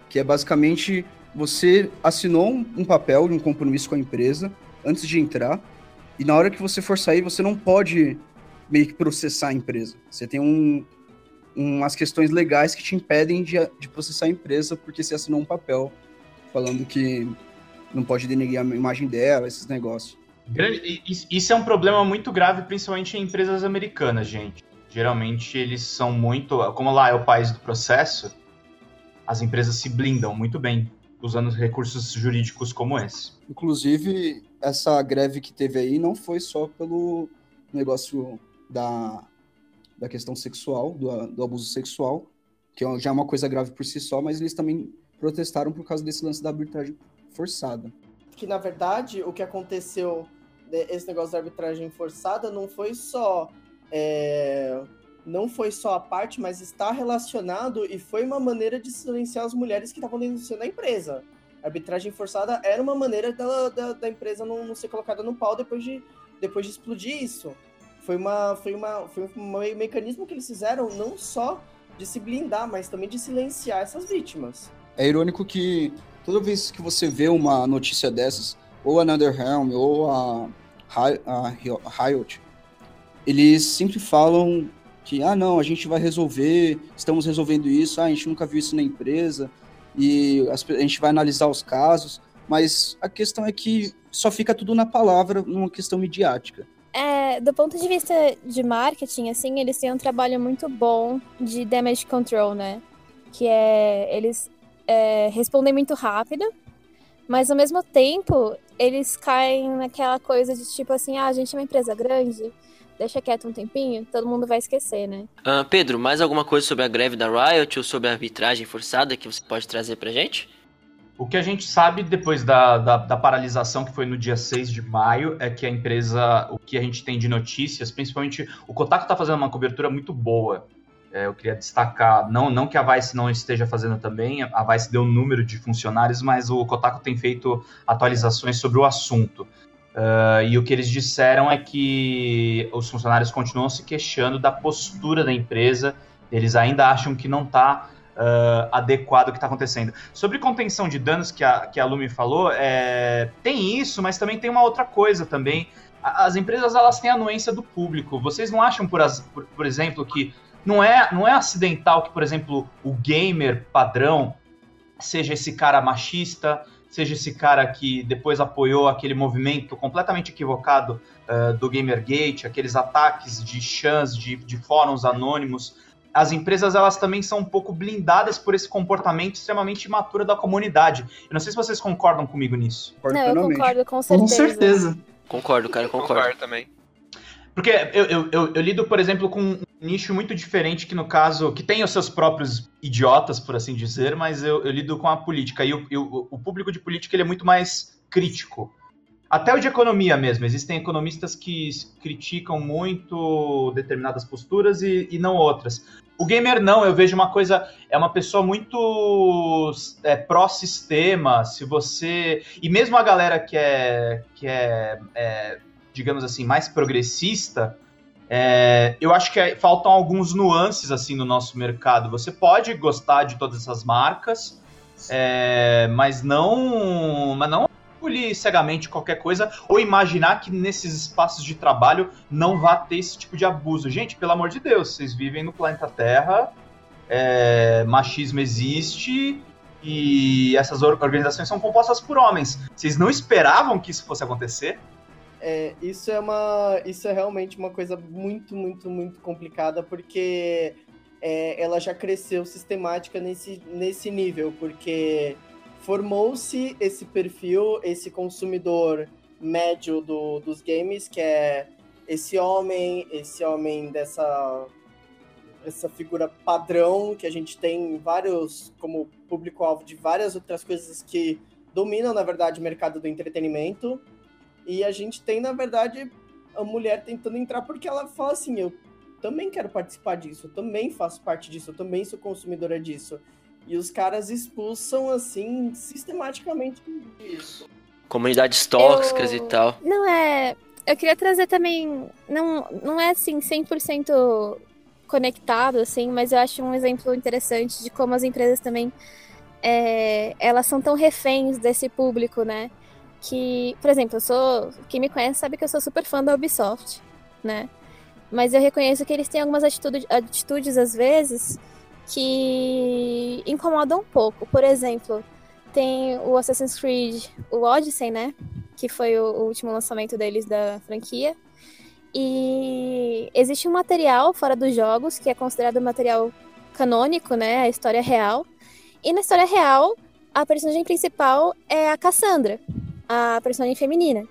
que é basicamente você assinou um papel um compromisso com a empresa antes de entrar, e na hora que você for sair, você não pode meio que processar a empresa. Você tem um, umas questões legais que te impedem de, de processar a empresa porque você assinou um papel falando que não pode denegrir a imagem dela, esses negócios. Isso é um problema muito grave, principalmente em empresas americanas, gente. Geralmente eles são muito. Como lá é o país do processo, as empresas se blindam muito bem usando recursos jurídicos como esse. Inclusive, essa greve que teve aí não foi só pelo negócio da da questão sexual, do, do abuso sexual, que é já é uma coisa grave por si só, mas eles também protestaram por causa desse lance da arbitragem forçada. Que na verdade o que aconteceu, né, esse negócio da arbitragem forçada, não foi só. É, não foi só a parte, mas está relacionado e foi uma maneira de silenciar as mulheres que estavam denunciando a empresa. A arbitragem forçada era uma maneira da, da, da empresa não, não, ser colocada no pau depois de, depois de explodir isso foi uma foi uma foi um mecanismo que eles fizeram não só de se blindar, mas também de silenciar essas vítimas. É irônico que toda vez que você vê uma notícia dessas, ou a Netherrealm ou a, a Riot, eles sempre falam que ah não, a gente vai resolver, estamos resolvendo isso, ah, a gente nunca viu isso na empresa e a gente vai analisar os casos, mas a questão é que só fica tudo na palavra, numa questão midiática. É, do ponto de vista de marketing, assim, eles têm um trabalho muito bom de damage control, né? que é eles é, respondem muito rápido, mas ao mesmo tempo eles caem naquela coisa de tipo assim, ah, a gente é uma empresa grande, deixa quieto um tempinho, todo mundo vai esquecer, né? Ah, Pedro, mais alguma coisa sobre a greve da Riot ou sobre a arbitragem forçada que você pode trazer pra gente? O que a gente sabe depois da, da, da, paralisação, que foi no dia 6 de maio, é que a empresa, o que a gente tem de notícias, principalmente o Kotaku está fazendo uma cobertura muito boa. É, eu queria destacar, não, não que a Vice não esteja fazendo também, a Vice deu um número de funcionários, mas o Kotaku tem feito atualizações sobre o assunto. Uh, e o que eles disseram é que os funcionários continuam se queixando da postura da empresa, eles ainda acham que não está uh, adequado ao que está acontecendo. Sobre contenção de danos que a, que a Lumi falou, é, tem isso, mas também tem uma outra coisa também. As empresas elas têm anuência do público. Vocês não acham, por, por, por exemplo, que não é, não é acidental que, por exemplo, o gamer padrão seja esse cara machista, seja esse cara que depois apoiou aquele movimento completamente equivocado uh, do Gamergate, aqueles ataques de chans, de, de fóruns anônimos as empresas elas também são um pouco blindadas por esse comportamento extremamente imaturo da comunidade. Eu não sei se vocês concordam comigo nisso. Não, eu concordo, com certeza. Com certeza. Concordo, cara, concordo. concordo também. Porque eu, eu, eu, eu, lido, por exemplo, com um nicho muito diferente que, no caso, que tem os seus próprios idiotas, por assim dizer, mas eu, eu lido com a política. E o, o público de política ele é muito mais crítico. Até o de economia mesmo. Existem economistas que criticam muito determinadas posturas e, e não outras. O gamer não, eu vejo uma coisa, é uma pessoa muito é, pró-sistema, se você... E mesmo a galera que é, que é, é digamos assim, mais progressista, é, eu acho que é, faltam alguns nuances assim no nosso mercado. Você pode gostar de todas essas marcas, é, mas não, mas não engolir cegamente qualquer coisa ou imaginar que nesses espaços de trabalho não vá ter esse tipo de abuso. Gente, pelo amor de Deus, vocês vivem no planeta Terra, é, machismo existe e essas organizações são compostas por homens. Vocês não esperavam que isso fosse acontecer? É, isso é uma, isso é realmente uma coisa muito, muito, muito complicada porque é, ela já cresceu sistemática nesse, nesse nível, porque formou-se esse perfil, esse consumidor médio do, dos games, que é esse homem, esse homem dessa essa figura padrão que a gente tem vários como público-alvo de várias outras coisas que dominam, na verdade, o mercado do entretenimento. E a gente tem, na verdade, a mulher tentando entrar porque ela fala assim: eu também quero participar disso, eu também faço parte disso, eu também sou consumidora disso. E os caras expulsam, assim, sistematicamente isso. Comunidades tóxicas eu... e tal. Não é. Eu queria trazer também. Não, não é assim 100% conectado, assim, mas eu acho um exemplo interessante de como as empresas também. É, elas são tão reféns desse público, né? Que, por exemplo, eu sou. Quem me conhece sabe que eu sou super fã da Ubisoft, né? Mas eu reconheço que eles têm algumas atitudes, atitudes às vezes, que incomodam um pouco. Por exemplo, tem o Assassin's Creed, o Odyssey, né? Que foi o, último lançamento deles da franquia. E existe um material fora dos jogos que é considerado material canônico, né? A história real. E na história real, a personagem principal é a Cassandra, a personagem feminina.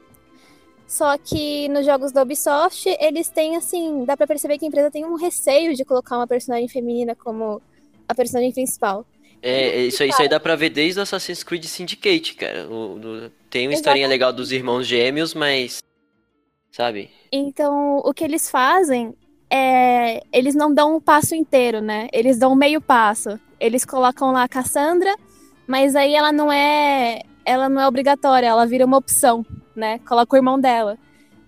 Só que nos jogos da Ubisoft, eles têm assim, dá para perceber que a empresa tem um receio de colocar uma personagem feminina como a personagem principal. É, isso aí, isso aí dá pra ver desde o Assassin's Creed Syndicate, cara. O, o, tem uma historinha legal dos irmãos gêmeos, mas. Sabe? Então, o que eles fazem é. Eles não dão um passo inteiro, né? Eles dão meio passo. Eles colocam lá a Cassandra, mas aí ela não é. Ela não é obrigatória, ela vira uma opção né? Coloca o irmão dela.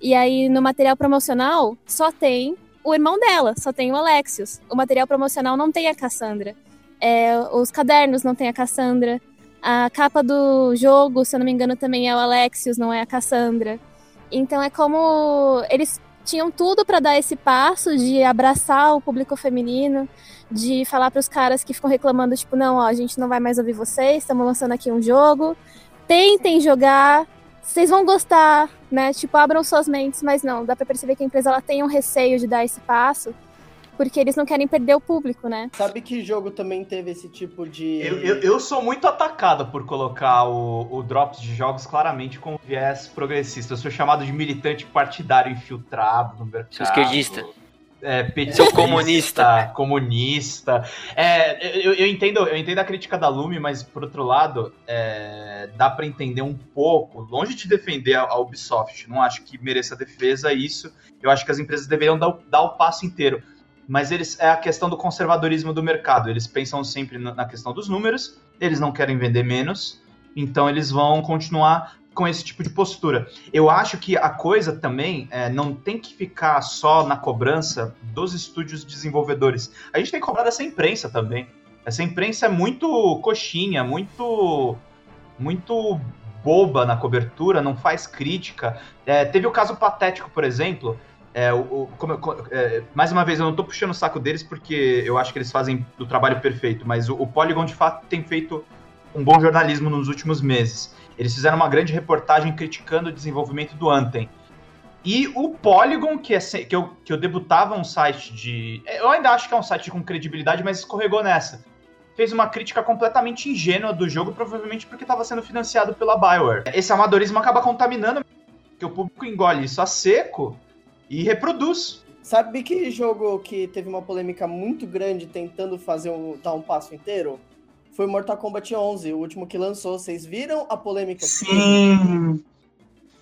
E aí, no material promocional, só tem o irmão dela, só tem o Alexios. O material promocional não tem a Cassandra. É, os cadernos não tem a Cassandra. A capa do jogo, se eu não me engano, também é o Alexios, não é a Cassandra. Então é como eles tinham tudo para dar esse passo de abraçar o público feminino, de falar para os caras que ficam reclamando, tipo, não, ó, a gente não vai mais ouvir vocês, estamos lançando aqui um jogo. Tentem jogar, vocês vão gostar, né? Tipo, abram suas mentes, mas não, dá pra perceber que a empresa ela tem um receio de dar esse passo, porque eles não querem perder o público, né? Sabe que jogo também teve esse tipo de. Eu, eu, eu sou muito atacado por colocar o, o Drops de jogos claramente com viés progressista. Eu sou chamado de militante partidário infiltrado no mercado. Sou esquerdista. É, petista, Seu comunista. Comunista. É, eu, eu, entendo, eu entendo a crítica da Lume, mas por outro lado, é, dá para entender um pouco, longe de defender a, a, Ubisoft, não acho que mereça defesa isso. Eu acho que as empresas deveriam dar, dar o passo inteiro. Mas eles é a questão do conservadorismo do mercado. Eles pensam sempre na, na questão dos números, eles não querem vender menos, então eles vão continuar com esse tipo de postura. Eu acho que a coisa também é, não tem que ficar só na cobrança dos estúdios desenvolvedores. A gente tem que cobrar dessa imprensa também. Essa imprensa é muito coxinha, muito muito boba na cobertura, não faz crítica. É, teve o caso patético, por exemplo. É, o, como, é, mais uma vez, eu não estou puxando o saco deles porque eu acho que eles fazem o trabalho perfeito, mas o, o Polygon de fato tem feito um bom jornalismo nos últimos meses. Eles fizeram uma grande reportagem criticando o desenvolvimento do Anthem. E o Polygon, que, é, que, eu, que eu debutava um site de. Eu ainda acho que é um site com credibilidade, mas escorregou nessa. Fez uma crítica completamente ingênua do jogo, provavelmente porque estava sendo financiado pela Bioware. Esse amadorismo acaba contaminando, porque o público engole isso a seco e reproduz. Sabe que jogo que teve uma polêmica muito grande tentando fazer um, dar um passo inteiro? Foi Mortal Kombat 11, o último que lançou. Vocês viram a polêmica? Sim.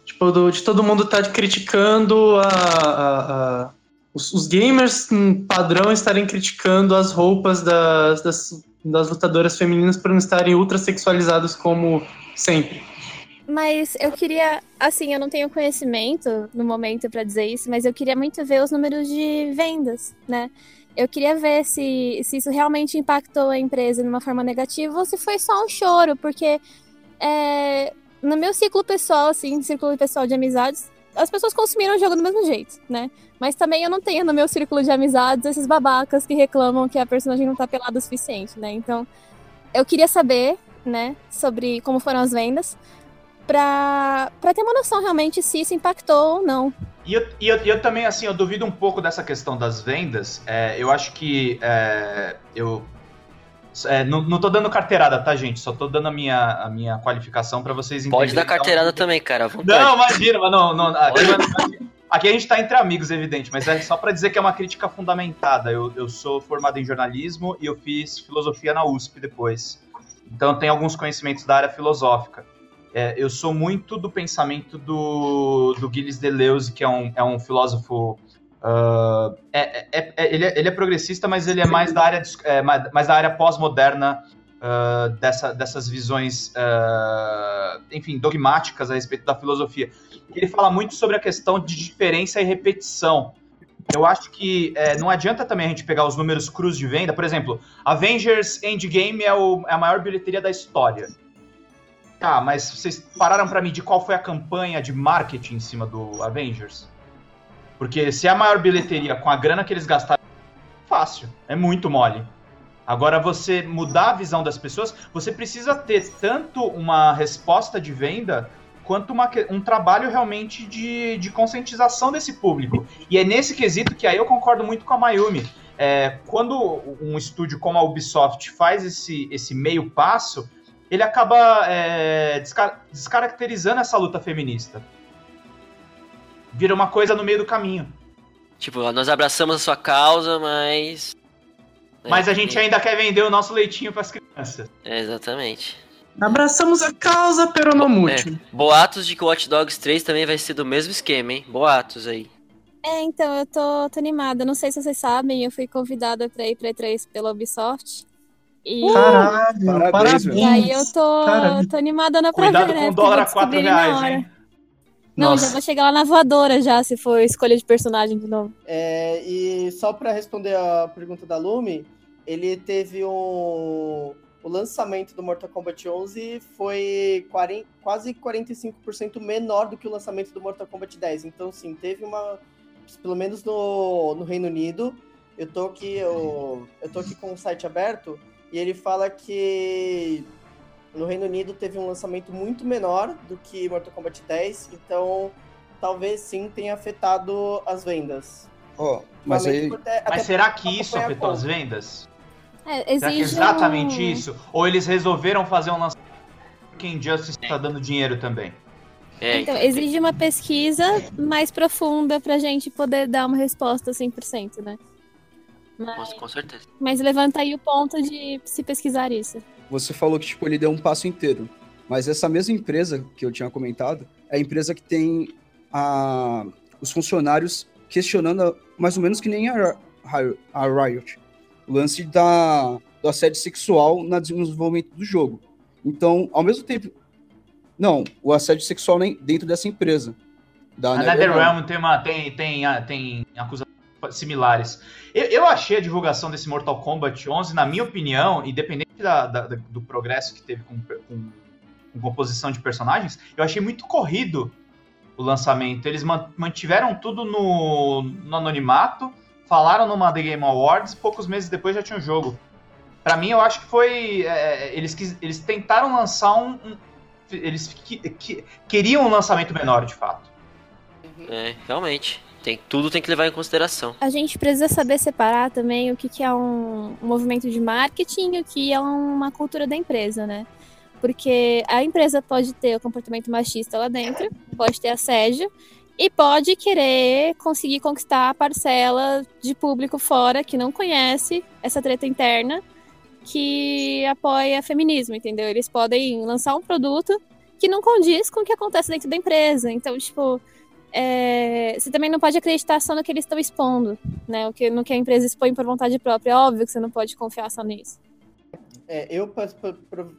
Tipo, do, de todo mundo tá criticando a, a, a os, os, gamers padrão estarem criticando as roupas das, das, das lutadoras femininas por não estarem ultra sexualizadas como sempre. Mas eu queria, assim, eu não tenho conhecimento no momento para dizer isso, mas eu queria muito ver os números de vendas, né? Eu queria ver se, se isso realmente impactou a empresa de uma forma negativa ou se foi só um choro, porque é, no meu ciclo pessoal, assim, círculo pessoal de amizades, as pessoas consumiram o jogo do mesmo jeito, né? Mas também eu não tenho no meu círculo de amizades esses babacas que reclamam que a personagem não tá pelada o suficiente, né? Então, eu queria saber, né, sobre como foram as vendas, pra, pra ter uma noção realmente se isso impactou ou não. E eu, e eu, eu, também, assim, eu duvido um pouco dessa questão das vendas. É, eu acho que é, eu. É, não, não tô dando carteirada, tá, gente? Só tô dando a minha, a minha qualificação para vocês entenderem. Pode dar então. carteirada então, também, cara. Não, imagina, mas não. não aqui, aqui, a gente tá entre amigos, evidente, mas é só para dizer que é uma crítica fundamentada. Eu, eu sou formado em jornalismo e eu fiz filosofia na USP depois. Então eu tenho alguns conhecimentos da área filosófica. É, eu sou muito do pensamento do, do Gilles Deleuze, que é um, é um filósofo. Uh, é, é, ele, é, ele é progressista, mas ele é mais da área, mais área pós-moderna uh, dessa, dessas visões, uh, enfim, dogmáticas a respeito da filosofia. Ele fala muito sobre a questão de diferença e repetição. Eu acho que é, não adianta também a gente pegar os números crus de venda. Por exemplo, Avengers Endgame é, o, é a maior bilheteria da história. Tá, mas vocês pararam para medir qual foi a campanha de marketing em cima do Avengers? Porque se é a maior bilheteria com a grana que eles gastaram, fácil, é muito mole. Agora, você mudar a visão das pessoas, você precisa ter tanto uma resposta de venda quanto uma, um trabalho realmente de, de conscientização desse público. E é nesse quesito que aí eu concordo muito com a Mayumi. É, quando um estúdio como a Ubisoft faz esse, esse meio passo, ele acaba é, descar descaracterizando essa luta feminista. Vira uma coisa no meio do caminho. Tipo, nós abraçamos a sua causa, mas. Né, mas a gente ainda quer vender o nosso leitinho para as crianças. É, exatamente. Abraçamos a causa, pero não muito. É. Boatos de que o Watch Dogs 3 também vai ser do mesmo esquema, hein? Boatos aí. É, então, eu tô, tô animada. Não sei se vocês sabem, eu fui convidada pra ir pra E3 pela Ubisoft. E... Caralho, parabéns, parabéns. E aí eu tô, tô animada na Cuidado ver, com né? dólar a 4 reais, hein? Não, Nossa. já vou chegar lá na voadora já, se for escolha de personagem de novo. É, e só para responder a pergunta da Lume, ele teve um... O lançamento do Mortal Kombat 11 foi 40, quase 45% menor do que o lançamento do Mortal Kombat 10. Então, sim, teve uma... Pelo menos no, no Reino Unido, eu tô aqui, eu, eu tô aqui com o site aberto, e ele fala que no Reino Unido teve um lançamento muito menor do que Mortal Kombat 10, então talvez sim tenha afetado as vendas. Ó, mas aí. Até- Mas até será que isso afetou as vendas? É, que é exige exatamente um- isso? Ou eles resolveram fazer um lançamento porque Injustice está dando dinheiro também? É, Então, exige uma pesquisa mais profunda pra gente poder dar uma resposta 100%, né? Mas, com, certeza. mas levanta aí o ponto de se pesquisar isso. Você falou que tipo, ele deu um passo inteiro. Mas essa mesma empresa que eu tinha comentado é a empresa que tem a, os funcionários questionando a- mais ou menos que nem a, a Riot. O lance da, do assédio sexual no desenvolvimento do jogo. Então, ao mesmo tempo. Não, o assédio sexual nem dentro dessa empresa. Da A NetherRealm. Tem, uma, tem, tem, tem acusações similares. Eu, eu achei a divulgação desse Mortal Kombat 11, na minha opinião, independente da- da- do progresso que teve com, com- com composição de personagens, eu achei muito corrido o lançamento. Eles man- mantiveram tudo no, no anonimato, falaram numa The Game Awards, poucos meses depois já tinha o jogo. Pra mim, eu acho que foi. é, eles, quis- eles tentaram lançar um. um- eles que- que- queriam um lançamento menor, de fato. É, realmente. Tem, tudo tem que levar em consideração. A gente precisa saber separar também o que, que é um, movimento de marketing e o que é uma cultura da empresa, né? Porque a empresa pode ter o comportamento machista lá dentro, pode ter assédio e pode querer conseguir conquistar a parcela de público fora que não conhece essa treta interna que apoia feminismo, entendeu? Eles podem lançar um produto que não condiz com o que acontece dentro da empresa. Então, tipo, é, você também não pode acreditar só no que eles estão expondo, né? O que, no que a empresa expõe por vontade própria. É óbvio que você não pode confiar só nisso. É, eu,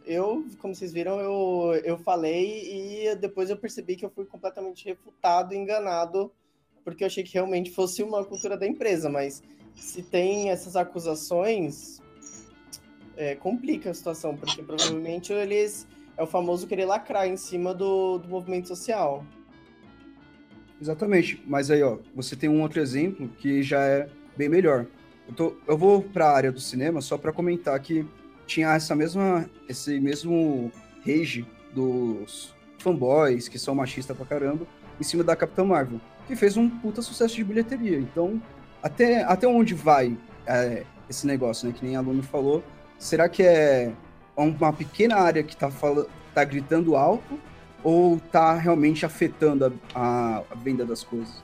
eu, como vocês viram, eu, eu falei e depois eu percebi que eu fui completamente refutado, enganado, porque eu achei que realmente fosse uma cultura da empresa, mas se tem essas acusações, é, complica a situação, porque provavelmente eles é o famoso querer lacrar em cima do, do movimento social. Exatamente. Mas aí, ó, você tem um outro exemplo que já é bem melhor. Eu, tô, eu vou para a área do cinema só para comentar que tinha essa mesma, esse mesmo rage dos fanboys que são machistas pra caramba em cima da Capitã Marvel, que fez um puta sucesso de bilheteria. Então, até, até onde vai é, esse negócio, né? Que nem a Lumi falou. Será que é uma pequena área que tá, fala, tá gritando alto ou tá realmente afetando a, a- a venda das coisas?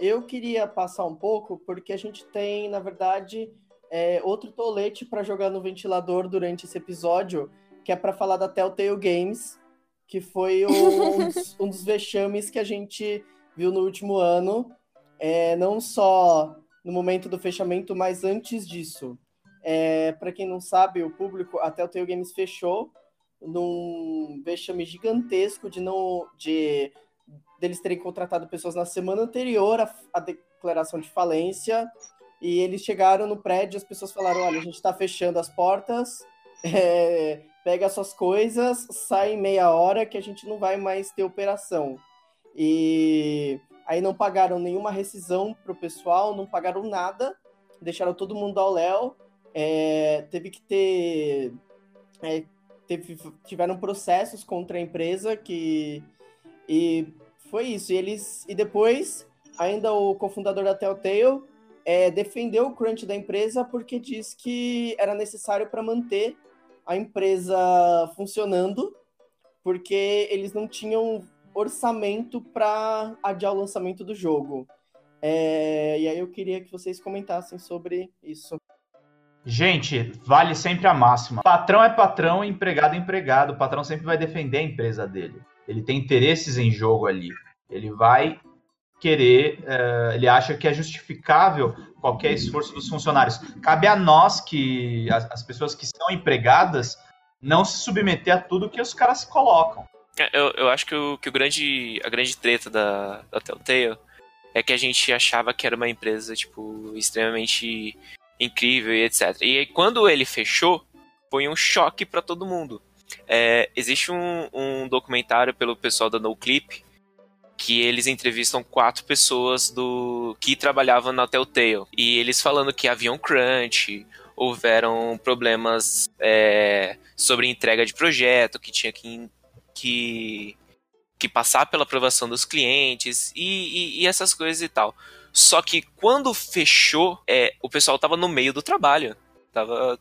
Eu queria passar um pouco, porque a gente tem, na verdade, é, outro tolete para jogar no ventilador durante esse episódio, que é para falar da Telltale Games, que foi um, dos- um dos vexames que a gente viu no último ano, é, não só no momento do fechamento, mas antes disso. É, para quem não sabe, o público, a Telltale Games fechou num vexame gigantesco de não de deles terem contratado pessoas na semana anterior à, à declaração de falência e eles chegaram no prédio as pessoas falaram olha a gente está fechando as portas é, pega suas coisas sai meia hora que a gente não vai mais ter operação e aí não pagaram nenhuma rescisão pro pessoal não pagaram nada deixaram todo mundo ao léu é, teve que ter é, teve, tiveram processos contra a empresa que e foi isso. E eles e depois ainda o cofundador da Telltale é, defendeu o crunch da empresa porque diz que era necessário para manter a empresa funcionando, porque eles não tinham orçamento para adiar o lançamento do jogo. É, e aí eu queria que vocês comentassem sobre isso. Gente, vale sempre a máxima. Patrão é patrão, empregado é empregado. O patrão sempre vai defender a empresa dele. Ele tem interesses em jogo ali. Ele vai querer, eh, ele acha que é justificável qualquer esforço dos funcionários. Cabe a nós, que as, as pessoas que são empregadas, não se submeter a tudo que os caras colocam. É, Eu, eu acho que, o, que o grande, a grande treta da, da Telltale é que a gente achava que era uma empresa, tipo, extremamente incrível e etc. E aí, quando ele fechou, foi um choque pra todo mundo. É, existe um, um documentário pelo pessoal da NoClip que eles entrevistam quatro pessoas do que trabalhavam na Telltale. E eles falando que haviam crunch, houveram problemas é, sobre entrega de projeto, que tinha que, que, que passar pela aprovação dos clientes e, e, e essas coisas e tal. Só que quando fechou, é, o pessoal tava no meio do trabalho. Tava.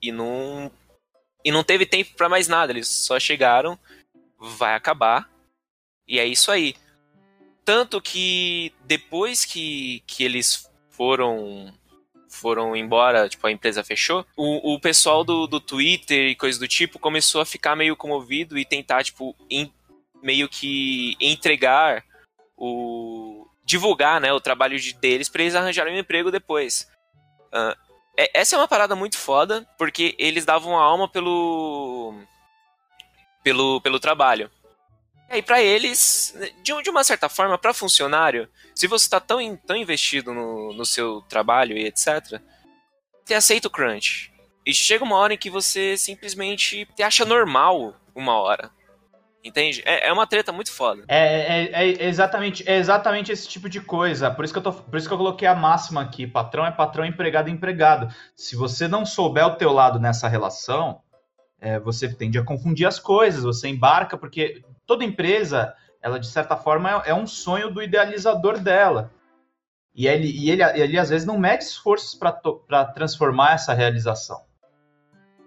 E não. E não teve tempo para mais nada. Eles só chegaram, vai acabar. E é isso aí. Tanto que depois que, que eles foram foram embora, tipo, a empresa fechou, o, o pessoal do, do Twitter e coisa do tipo começou a ficar meio comovido e tentar, tipo, in, meio que entregar o. divulgar, né, o trabalho de, deles para eles arranjarem um emprego depois. Uh, é, essa é uma parada muito foda, porque eles davam a alma pelo. pelo, pelo trabalho. E aí, pra eles, de, de uma certa forma, para funcionário, se você tá tão, tão investido no, no seu trabalho e etc., você aceita o crunch. E chega uma hora em que você simplesmente te acha normal uma hora. Entende? É, é uma treta muito foda. É, é, é, exatamente, é exatamente esse tipo de coisa. Por isso, que eu tô, por isso que eu coloquei a máxima aqui: patrão é patrão, empregado é empregado. Se você não souber o teu lado nessa relação, é, você tende a confundir as coisas, você embarca, porque toda empresa, ela de certa forma é, é um sonho do idealizador dela. E ele, e ele, ele às vezes não mede esforços para transformar essa realização.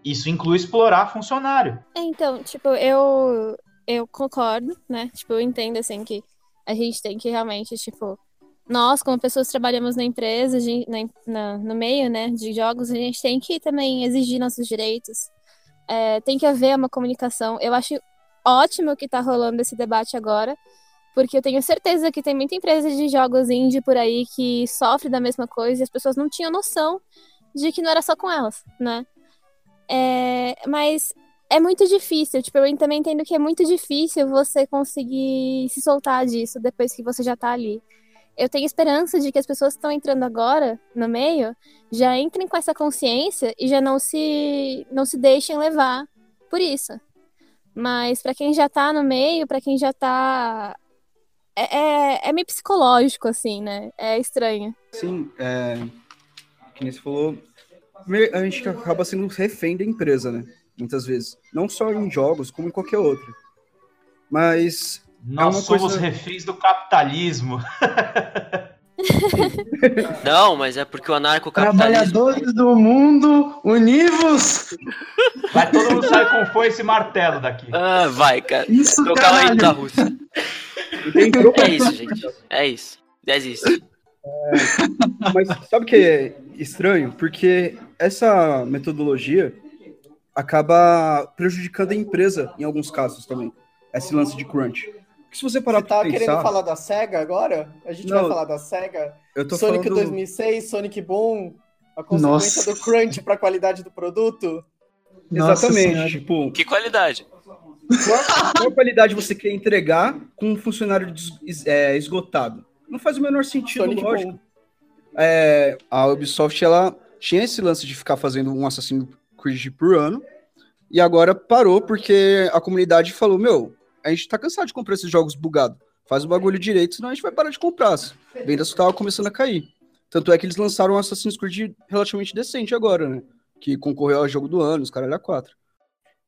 Isso inclui explorar funcionário. É, então, tipo, eu eu concordo, né? Tipo, eu entendo, assim, que a gente tem que realmente, tipo, nós, como pessoas que trabalhamos na empresa, na, na, no meio, né, de jogos, a gente tem que também exigir nossos direitos. É, tem que haver uma comunicação. Eu acho ótimo que tá rolando esse debate agora, porque eu tenho certeza que tem muita empresa de jogos indie por aí que sofre da mesma coisa e as pessoas não tinham noção de que não era só com elas, né? É, mas é muito difícil. Tipo, eu também entendo que é muito difícil você conseguir se soltar disso depois que você já tá ali. Eu tenho esperança de que as pessoas que estão entrando agora no meio já entrem com essa consciência e já não se não se deixem levar por isso. Mas para quem já tá no meio, para quem já tá é, é, é, meio psicológico assim, né? É estranho. Sim, é que nem você falou, a gente acaba sendo refém da empresa, né? muitas vezes. Não só em jogos, como em qualquer outro. Mas. É Nós é somos coisa... reféns do capitalismo. Não, mas é porque o anarcocapitalismo... Trabalhadores do mundo, univos! Vai todo mundo sair com foice e martelo daqui. Ah, vai, cara. Isso, Tocar o da Rússia. É isso, gente. É isso. Desiste. É, mas sabe o que é estranho? Porque essa metodologia acaba prejudicando a empresa em alguns casos também. Esse lance de crunch. Porque se você parar você tá pensar... querendo falar da SEGA agora? A gente Não, vai falar da SEGA? Eu tô Sonic falando... 2006, Sonic Boom, a consequência Nossa. do crunch para a qualidade do produto? Exatamente, tipo... Que qualidade? Qual, qual qualidade você quer entregar com um funcionário des, é, esgotado? Não faz o menor sentido, Sonic lógico. É, a Ubisoft, ela tinha esse lance de ficar fazendo um Assassin's Creed por ano. E agora parou porque a comunidade falou: Meu, a gente tá cansado de comprar esses jogos bugados. Faz o bagulho direito, senão a gente vai parar de comprar. Vendas tava começando a cair. Tanto é que eles lançaram um Assassin's Creed relativamente decente agora, né? Que concorreu ao jogo do ano, os caras quatro.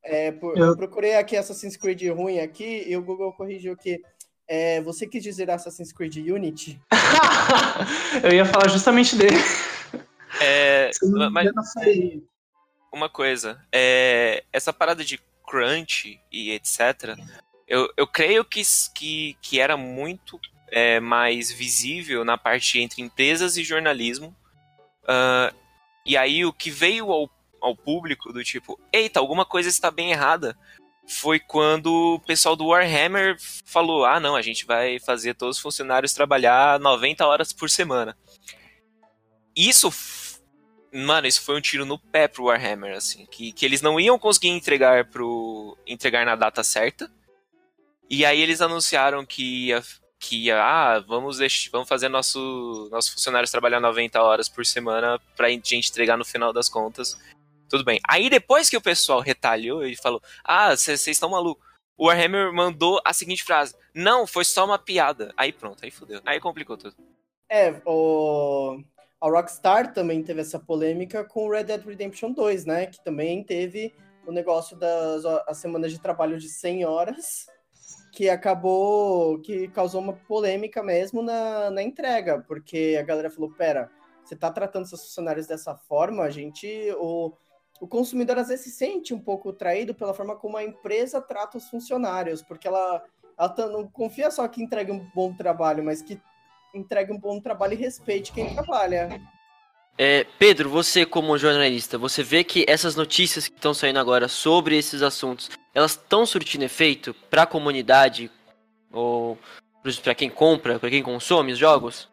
É, por, eu... eu... procurei aqui Assassin's Creed ruim aqui e o Google corrigiu que é, você quis dizer Assassin's Creed Unity? eu ia falar justamente dele. É, mas, uma coisa. É, essa parada de crunch e etc. Eu, eu creio que, que, que era muito é, mais visível na parte entre empresas e jornalismo. Uh, e aí o que veio ao, ao público do tipo, eita, alguma coisa está bem errada, foi quando o pessoal do Warhammer falou: ah, não, a gente vai fazer todos os funcionários trabalhar 90 horas por semana. Isso Mano, isso foi um tiro no pé pro Warhammer, assim. Que, que eles não iam conseguir entregar pro. entregar na data certa. E aí eles anunciaram que ia. Que ia, ah, vamos, deixar, vamos fazer nosso, nossos funcionários trabalhar 90 horas por semana pra gente entregar no final das contas. Tudo bem. Aí depois que o pessoal retalhou e falou: Ah, vocês estão malucos. o Warhammer mandou a seguinte frase: Não, foi só uma piada. Aí pronto, aí fudeu. Aí complicou tudo. É, o... a Rockstar também teve essa polêmica com Red Dead Redemption 2, né? Que também teve o negócio das as semanas de trabalho de 100 horas, que acabou, que causou uma polêmica mesmo na, na entrega, porque a galera falou, pera, você tá tratando seus funcionários dessa forma, a gente, o, o consumidor às vezes se sente um pouco traído pela forma como a empresa trata os funcionários, porque ela, ela tá, não confia só que entregue um bom trabalho, mas que entregue um bom trabalho e respeite quem trabalha. É, Pedro, você como jornalista, você vê que essas notícias que estão saindo agora sobre esses assuntos, elas estão surtindo efeito para a comunidade ou para quem compra, para quem consome os jogos?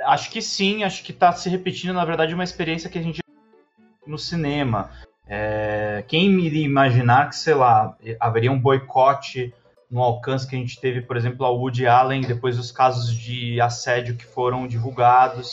Acho que sim, acho que está se repetindo, na verdade, uma experiência que a gente no cinema. É, quem iria imaginar que, sei lá, haveria um boicote no alcance que a gente teve, por exemplo, ao Woody Allen, depois dos casos de assédio que foram divulgados.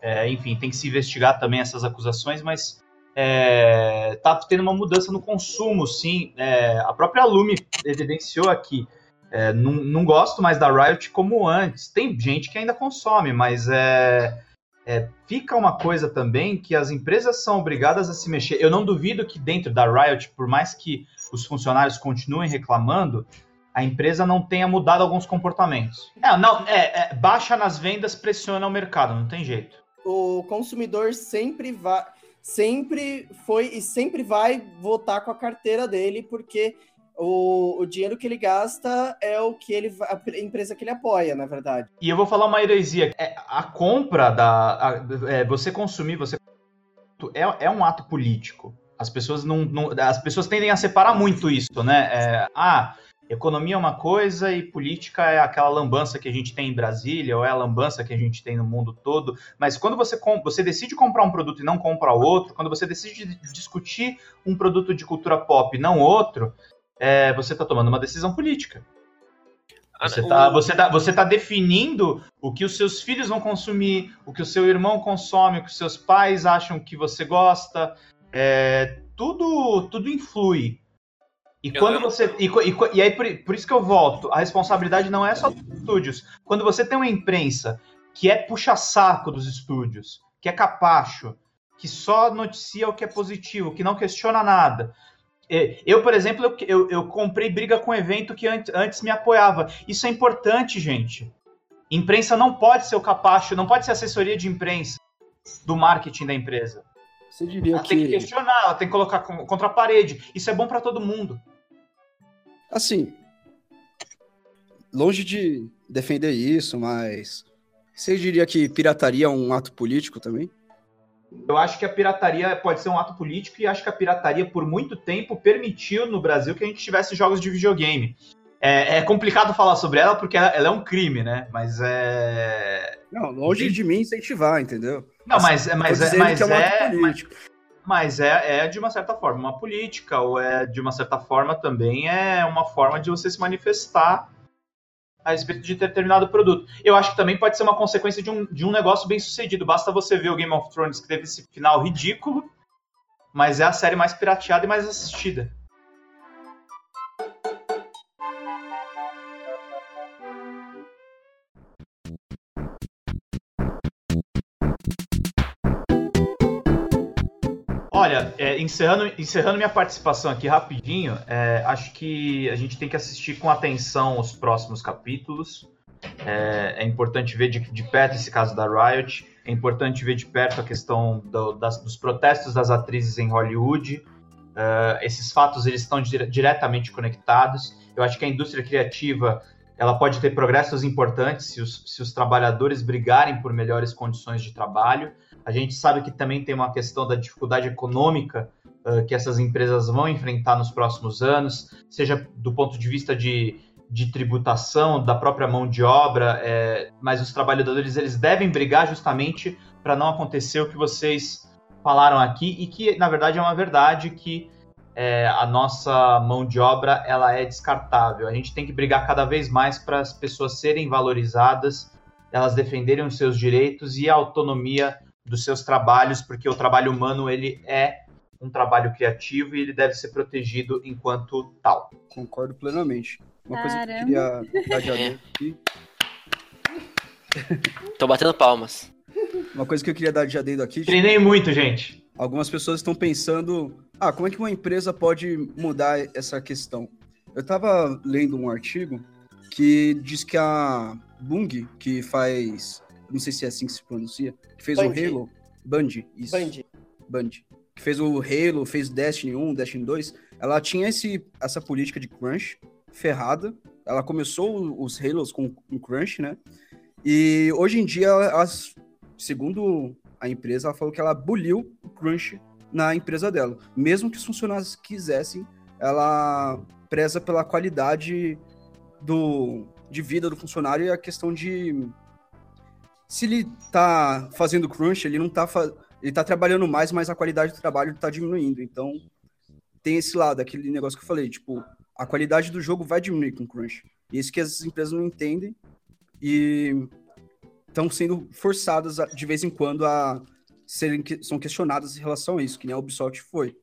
É, enfim, tem que se investigar também essas acusações, mas é, tá tendo uma mudança no consumo, sim. É, a própria Lume evidenciou aqui. É, não, não gosto mais da Riot como antes. Tem gente que ainda consome, mas é, é, fica uma coisa também que as empresas são obrigadas a se mexer. Eu não duvido que dentro da Riot, por mais que os funcionários continuem reclamando, a empresa não tenha mudado alguns comportamentos. É, não, é, é, baixa nas vendas pressiona o mercado, não tem jeito. O consumidor sempre vai, sempre foi e sempre vai votar com a carteira dele, porque o, o dinheiro que ele gasta é o que ele a empresa que ele apoia, na verdade. E eu vou falar uma heresia. É, a compra da. A, é, você consumir, você. É, é um ato político. As pessoas não, não, As pessoas tendem a separar muito isso, né? É, ah, Economia é uma coisa e política é aquela lambança que a gente tem em Brasília, ou é a lambança que a gente tem no mundo todo. Mas quando você, você decide comprar um produto e não compra outro, quando você decide discutir um produto de cultura pop e não outro, é, você está tomando uma decisão política. Ah, você está você tá, você tá definindo o que os seus filhos vão consumir, o que o seu irmão consome, o que os seus pais acham que você gosta. É, tudo, tudo influi. E quando você. E, e, e aí, por, por, isso que eu volto, a responsabilidade não é só dos estúdios. Quando você tem uma imprensa que é puxa-saco dos estúdios, que é capacho, que só noticia o que é positivo, que não questiona nada. É, eu, por exemplo, eu, eu, eu comprei briga com evento que antes, antes me apoiava. Isso é importante, gente. Imprensa não pode ser o capacho, não pode ser assessoria de imprensa do marketing da empresa. Você diria ela que... tem que questionar, ela tem que colocar contra a parede. Isso é bom para todo mundo. Assim, longe de defender isso, mas você diria que pirataria é um ato político também? Eu acho que a pirataria pode ser um ato político e acho que a pirataria, por muito tempo, permitiu no Brasil que a gente tivesse jogos de videogame. É, é complicado falar sobre ela porque ela, ela, é um crime, né? Mas é. Não, longe de mim incentivar, entendeu? Não, mas, mas, é, mas, é, um é, mas, mas é, é de uma certa forma uma política, ou é de uma certa forma também é uma forma de você se manifestar a respeito de determinado produto. Eu acho que também pode ser uma consequência de um, de um negócio bem sucedido. Basta você ver o Game of Thrones que teve esse final ridículo, mas é a série mais pirateada e mais assistida. Olha, é, encerrando, encerrando minha participação aqui rapidinho, é, acho que a gente tem que assistir com atenção os próximos capítulos. É, é importante ver de, de, perto esse caso da Riot. É importante ver de perto a questão do, das, dos protestos das atrizes em Hollywood. Uh, esses fatos eles estão dire diretamente conectados. Eu acho que a indústria criativa ela pode ter progressos importantes se os, se os trabalhadores brigarem por melhores condições de trabalho. A gente sabe que também tem uma questão da dificuldade econômica uh, que essas empresas vão enfrentar nos próximos anos, seja do ponto de vista de, de tributação, da própria mão de obra, é, mas os trabalhadores eles devem brigar justamente para não acontecer o que vocês falaram aqui e que na verdade é uma verdade que é, a nossa mão de obra ela é descartável. A gente tem que brigar cada vez mais para as pessoas serem valorizadas, elas defenderem os seus direitos e a autonomia dos seus trabalhos, porque o trabalho humano ele é um trabalho criativo e ele deve ser protegido enquanto tal. Concordo plenamente. Uma coisa que eu Caramba. queria dar de adendo aqui, Tô batendo palmas. uma coisa que eu queria dar de adendo aqui, tipo, Treinei muito, gente. algumas pessoas estão pensando, ah, como é que uma empresa pode mudar essa questão? Eu tava lendo um artigo que diz que a Bung, que faz, não sei se é assim que se pronuncia, que fez Band. o Halo, Band, isso. Band. Band, que fez o Halo, fez Destiny 1, Destiny 2, ela tinha esse, essa política de crunch ferrada. Ela começou os Halos com um crunch, né? E hoje em dia, elas, segundo a empresa, ela falou que ela aboliu o crunch na empresa dela. Mesmo que os funcionários quisessem, ela preza pela qualidade do, de vida do funcionário e a questão de se ele tá fazendo crunch, ele não tá fa- ele tá trabalhando mais, mas a qualidade do trabalho tá diminuindo. Então, tem esse lado, aquele negócio que eu falei, tipo, a qualidade do jogo vai diminuir com crunch. E isso que as empresas não entendem e estão sendo forçadas de vez em quando a serem que- são questionadas em relação a isso, que nem a Ubisoft foi.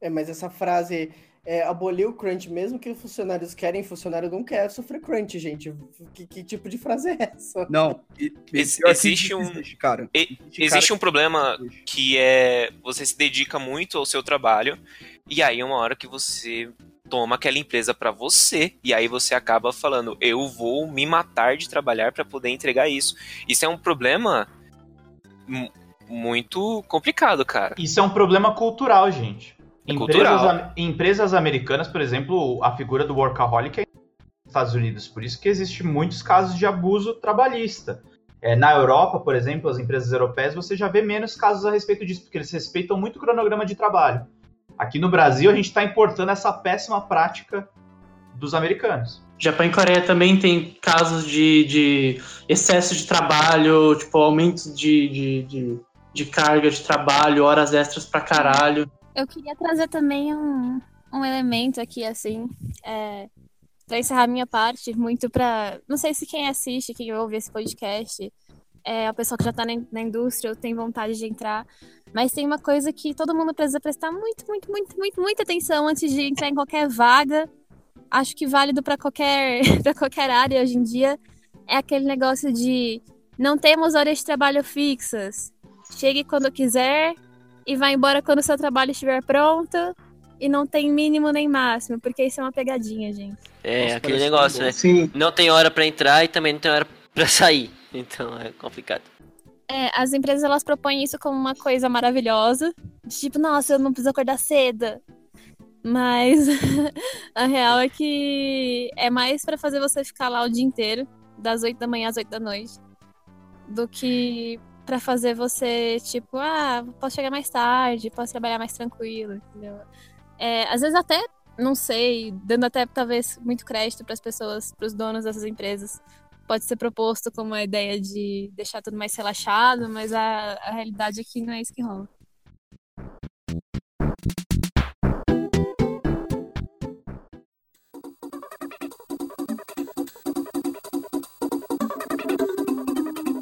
É, mas essa frase é, abolir o crunch, mesmo que os funcionários querem, funcionário não quer sofrer crunch, gente. Que, que tipo de frase é essa? Não, e, e Ex- existe um- existe, cara. e- Existe cara Existe um que- problema que é você se dedica muito ao seu trabalho e aí uma hora que você toma aquela empresa pra você e aí você acaba falando eu vou me matar de trabalhar pra poder entregar isso. Isso é um problema mu- muito complicado, cara. Isso é um problema cultural, gente. É Empresas, am- empresas americanas, por exemplo, a figura do workaholic é nos Estados Unidos. Por isso que existe muitos casos de abuso trabalhista. É, na Europa, por exemplo, as empresas europeias, você já vê menos casos a respeito disso, porque eles respeitam muito o cronograma de trabalho. Aqui no Brasil, a gente está importando essa péssima prática dos americanos. Japão e Coreia também tem casos de, de excesso de trabalho, tipo, aumento de, de, de, de carga de trabalho, horas extras pra caralho. Eu queria trazer também um, um elemento aqui, assim, é, para encerrar minha parte, muito pra. Não sei se quem assiste, quem ouve esse podcast, é a pessoa que já tá na, na indústria ou tem vontade de entrar, mas tem uma coisa que todo mundo precisa prestar muito, muito, muito, muito, muita atenção antes de entrar em qualquer vaga. Acho que válido para qualquer, qualquer área hoje em dia. É aquele negócio de não temos horas de trabalho fixas. Chegue quando quiser, e vai embora quando o seu trabalho estiver pronto e não tem mínimo nem máximo, porque isso é uma pegadinha, gente. É, Nossa, aquele negócio, né? Sim. Não tem hora pra entrar e também não tem hora pra sair. Então é complicado. É, as empresas elas propõem isso como uma coisa maravilhosa, de tipo, nossa, eu não preciso acordar cedo. Mas a real é que é mais pra fazer você ficar lá o dia inteiro, das 8 da manhã às 8 da noite, do que pra fazer você, tipo, ah, posso chegar mais tarde, posso trabalhar mais tranquilo, entendeu? É, às vezes até, não sei, dando até talvez muito crédito pras pessoas, pros donos dessas empresas, pode ser proposto como a ideia de deixar tudo mais relaxado, mas a, a realidade é que não é isso que rola.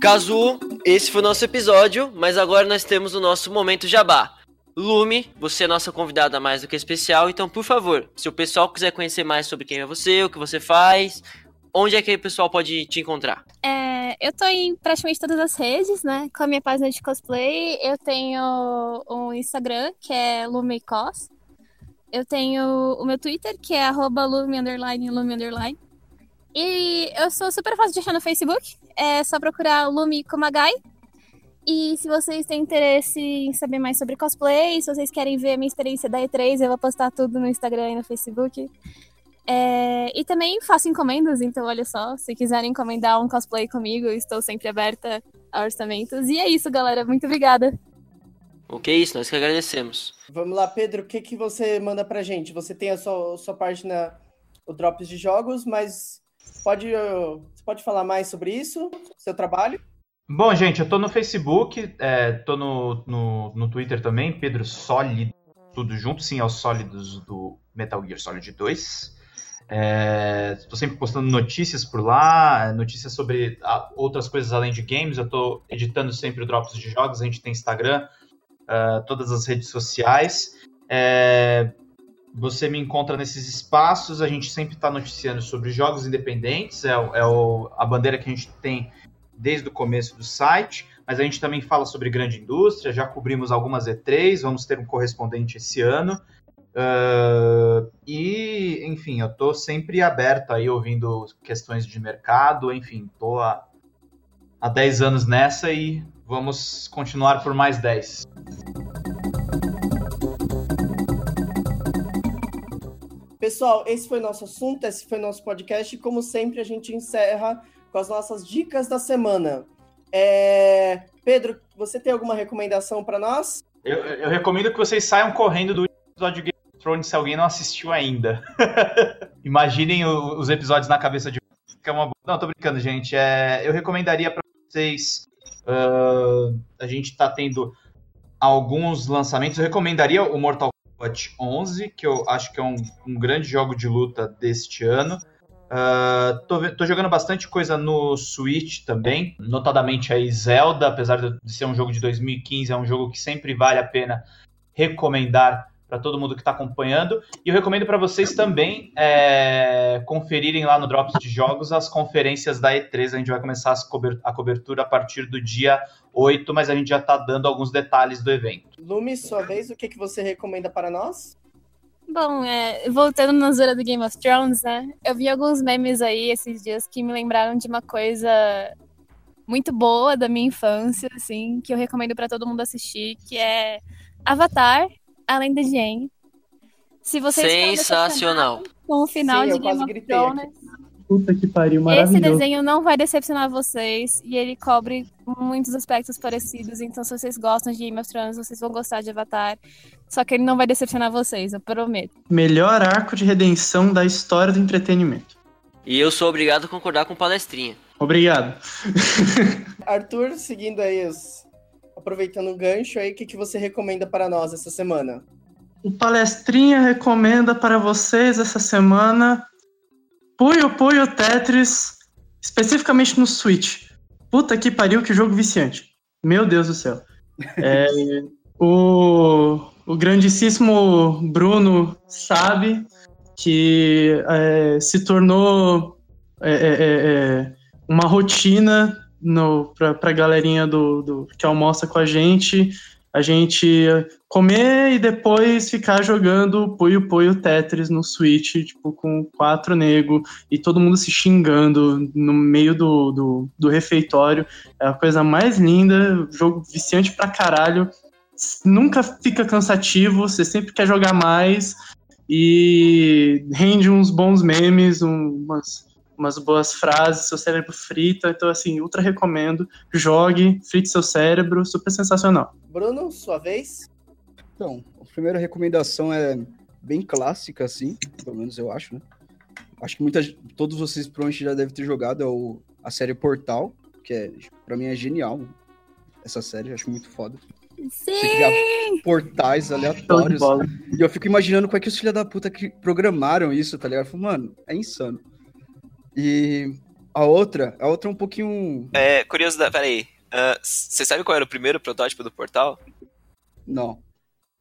Cazu, esse foi o nosso episódio, mas agora nós temos o nosso momento jabá. Lume, você é nossa convidada mais do que especial, então por favor, se o pessoal quiser conhecer mais sobre quem é você, o que você faz, onde é que o pessoal pode te encontrar? É, eu tô em praticamente todas as redes, né? Com a minha página de cosplay, eu tenho um Instagram, que é LumeCos. Eu tenho o meu Twitter, que é arroba Lume Lume. E eu sou super fácil de achar no Facebook. É só procurar Lume Kumagai. E se vocês têm interesse em saber mais sobre cosplay, se vocês querem ver a minha experiência da E3, eu vou postar tudo no Instagram e no Facebook. É, e também faço encomendas, então olha só, se quiserem encomendar um cosplay comigo, eu estou sempre aberta a orçamentos. E é isso, galera. Muito obrigada. O que é isso? Nós que agradecemos. Vamos lá, Pedro, o que, que você manda pra gente? Você tem a sua, sua página, o Drops de Jogos, mas pode, uh, você pode falar mais sobre isso, seu trabalho? Bom, gente, eu tô no Facebook, é, tô no, no, no Twitter também, Pedro Sólido, tudo junto, sim, aos sólidos do Metal Gear Solid 2. Estou sempre postando notícias por lá, notícias sobre ah, outras coisas além de games. Eu estou editando sempre o Drops de Jogos, a gente tem Instagram, ah, todas as redes sociais. É, você me encontra nesses espaços, a gente sempre está noticiando sobre jogos independentes, é, é o, a bandeira que a gente tem desde o começo do site, mas a gente também fala sobre grande indústria, já cobrimos algumas E3, vamos ter um correspondente esse ano. Uh, e, enfim, eu estou sempre aberto aí ouvindo questões de mercado, enfim, estou há, há 10 anos nessa e vamos continuar por mais 10. Pessoal, esse foi nosso assunto, esse foi nosso podcast. E como sempre, a gente encerra com as nossas dicas da semana. É... Pedro, você tem alguma recomendação para nós? Eu, eu, recomendo que vocês saiam correndo do episódio de Game of Thrones se alguém não assistiu ainda. Imaginem o, os episódios na cabeça de que é uma Não, tô brincando, gente. É, eu recomendaria para vocês. Uh, a gente está tendo alguns lançamentos. Eu recomendaria o Mortal Kombat 11, que eu acho que é um, um grande jogo de luta deste ano. Uh, tô, tô, jogando bastante coisa no Switch também, notadamente aí Zelda, apesar de ser um jogo de 2015, é um jogo que sempre vale a pena recomendar para todo mundo que está acompanhando. E eu recomendo para vocês também é, conferirem lá no Drops de Jogos as conferências da E3. A gente vai começar a cobertura a partir do dia 8, mas a gente já está dando alguns detalhes do evento. Lume, sua vez, o que, que você recomenda para nós? Bom, é, voltando na zona do Game of Thrones, né? Eu vi alguns memes aí esses dias que me lembraram de uma coisa muito boa da minha infância, assim, que eu recomendo para todo mundo assistir, que é Avatar, Além da Jane. Se vocês Sensacional. Com o final Sim, de Game of Thrones. Puta que pariu, maravilhoso. Esse desenho não vai decepcionar vocês e ele cobre muitos aspectos parecidos. Então, se vocês gostam de Game of Thrones, vocês vão gostar de Avatar. Só que ele não vai decepcionar vocês, eu prometo. Melhor arco de redenção da história do entretenimento. E eu sou obrigado a concordar com palestrinha. Obrigado. Arthur, seguindo aí os... aproveitando o gancho aí, o que, que você recomenda para nós essa semana? O Palestrinha recomenda para vocês essa semana Puyo Puyo Tetris, especificamente no Switch. Puta que pariu, que jogo viciante. Meu Deus do céu. É, o, o grandíssimo Bruno sabe que é, se tornou é, é, é, é uma rotina para a galerinha do, do, que almoça com a gente a gente comer e depois ficar jogando Puyo Puyo Tetris no Switch, tipo, com quatro nego e todo mundo se xingando no meio do, do, do refeitório. É a coisa mais linda, jogo viciante pra caralho. Nunca fica cansativo, você sempre quer jogar mais e rende uns bons memes, umas umas boas frases, seu cérebro frita. Então, assim, ultra recomendo. Jogue, frite seu cérebro, super sensacional. Bruno, sua vez? Então, a primeira recomendação é bem clássica, assim, pelo menos eu acho, né? Acho que muitas, todos vocês provavelmente já devem ter jogado é o, a série Portal, que é, pra mim é genial. Essa série, acho muito foda. Sim! portais aleatórios. E eu fico imaginando como é que os filha da puta que programaram isso, tá ligado? Eu falo, mano, é insano. E a outra, a outra é um pouquinho. É, curiosidade, peraí. Ah, você uh, sabe qual era o primeiro protótipo do portal? Não.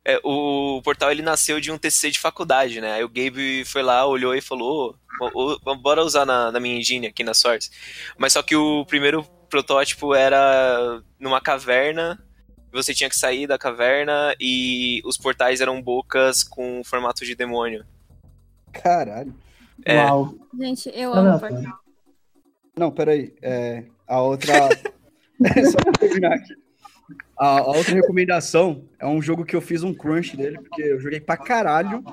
É, o portal ele nasceu de um TCC de faculdade, né? Aí o Gabe foi lá, olhou e falou: oh, bora usar na, na minha engine aqui na Source. Mas só que o primeiro protótipo era numa caverna, você tinha que sair da caverna e os portais eram bocas com formato de demônio. Caralho. É. Uau. Gente, eu amo Portal. Não, peraí. É, a outra. é, só pra terminar aqui. A, a, outra recomendação é um jogo que eu fiz um crunch dele, porque eu joguei pra caralho.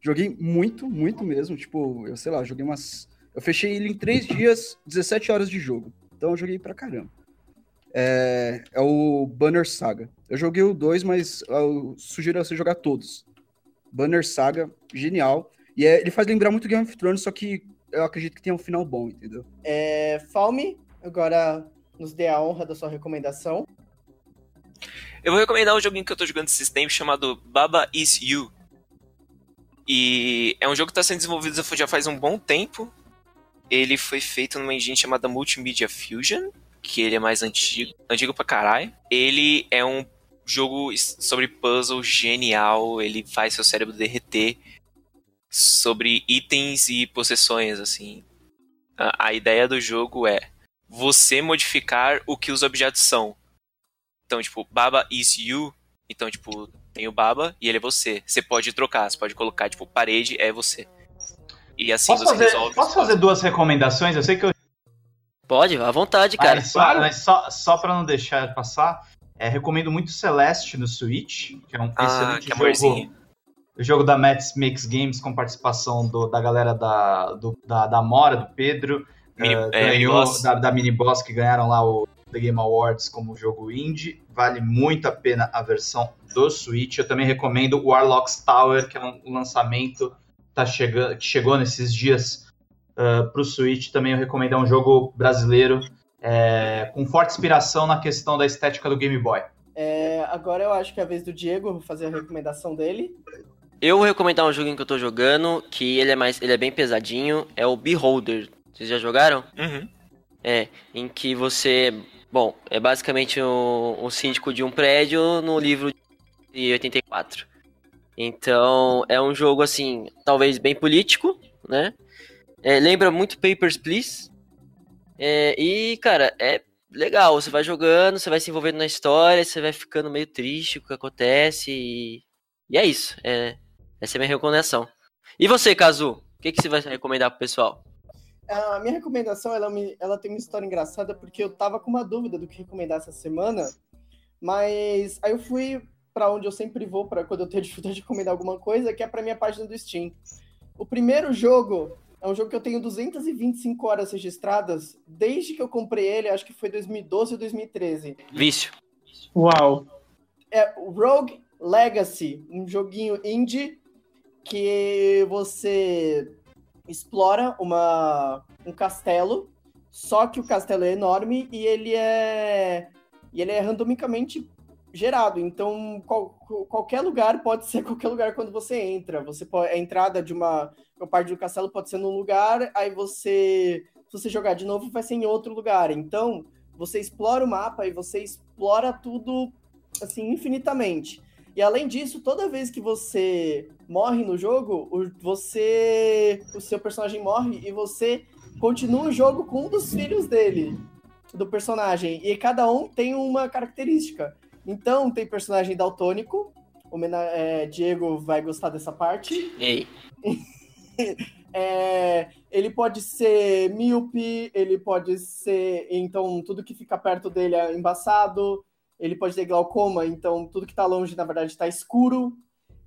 Joguei muito, muito mesmo. Tipo, eu sei lá, joguei umas. Eu fechei ele em 3 dias, 17 horas de jogo. Então eu joguei pra caramba. É, é o Banner Saga. Eu joguei o 2, mas eu sugiro você jogar todos. Banner Saga, genial. E é, ele faz lembrar muito Game of Thrones, só que eu acredito que tem um final bom, entendeu? É, Falme, agora nos dê a honra da sua recomendação. Eu vou recomendar um joguinho que eu tô jogando esses tempos chamado Baba Is You. E é um jogo que está sendo desenvolvido já faz um bom tempo. Ele foi feito numa engine chamada Multimedia Fusion, que ele é mais antigo, antigo pra caralho. Ele é um jogo sobre puzzle genial, ele faz seu cérebro derreter sobre itens e possessões, assim. A, a ideia do jogo é você modificar o que os objetos são. Então, tipo, Baba is you. Então, tipo, tem o Baba e ele é você. Você pode trocar, você pode colocar, tipo, parede é você. E assim Posso você fazer, resolve. posso os fazer duas recomendações? Eu sei que eu Pode, à vontade, cara. Mas, só, mas só, só pra não deixar passar, é, recomendo muito Celeste no Switch, que é um Ah, excelente que amorzinho. jogo. O jogo da Mets Mix Games com participação do- da galera da, do- da, da Mora, do Pedro. Mini- eh, é, ganhou da, da Mini Boss que ganharam lá o The Game Awards como jogo indie. Vale muito a pena a versão do Switch. Eu também recomendo Warlocks Tower, que é um lançamento tá chegando, que chegou nesses dias uh, pro Switch. Também eu recomendo, é um jogo brasileiro é, com forte inspiração na questão da estética do Game Boy. É, agora eu acho que é a vez do Diego, eu vou fazer a recomendação dele. Eu vou recomendar um joguinho que eu tô jogando, que ele é mais, ele é bem pesadinho, é o Beholder. Vocês já jogaram? Uhum. É, em que você, bom, é basicamente um, um síndico de um prédio no livro de 84. Então, é um jogo assim, talvez bem político, né? É, lembra muito Papers, Please. É, e, cara, é legal. Você vai jogando, você vai se envolvendo na história, você vai ficando meio triste com o que acontece. E, e é isso. É, essa é a minha recomendação. E você, Kazu? O que, que você vai recomendar pro pessoal? A minha recomendação, ela, me- ela tem uma história engraçada, porque eu tava com uma dúvida do que recomendar essa semana, mas aí eu fui pra onde eu sempre vou para quando eu tenho dificuldade de recomendar alguma coisa, que é pra minha página do Steam. O primeiro jogo é um jogo que eu tenho 225 horas registradas, desde que eu comprei ele, acho que foi 2012 ou 2013. Vício. Uau. É o Rogue Legacy, um joguinho indie que você explora uma, um castelo, só que o castelo é enorme e ele é e ele é randomicamente gerado. Então, qual- qualquer lugar pode ser qualquer lugar quando você entra. Você pode, a entrada de uma, uma parte do castelo pode ser num lugar, aí você se você jogar de novo vai ser em outro lugar. Então, você explora o mapa e você explora tudo assim infinitamente. E além disso, toda vez que você morre no jogo, o, você o seu personagem morre e você continua o jogo com um dos filhos dele, do personagem. E cada um tem uma característica. Então, tem personagem daltônico. O é, Diego vai gostar dessa parte. Ei. É, ele pode ser míope, ele pode ser. Então, tudo que fica perto dele é embaçado. Ele pode ter glaucoma, então tudo que está longe, na verdade, está escuro.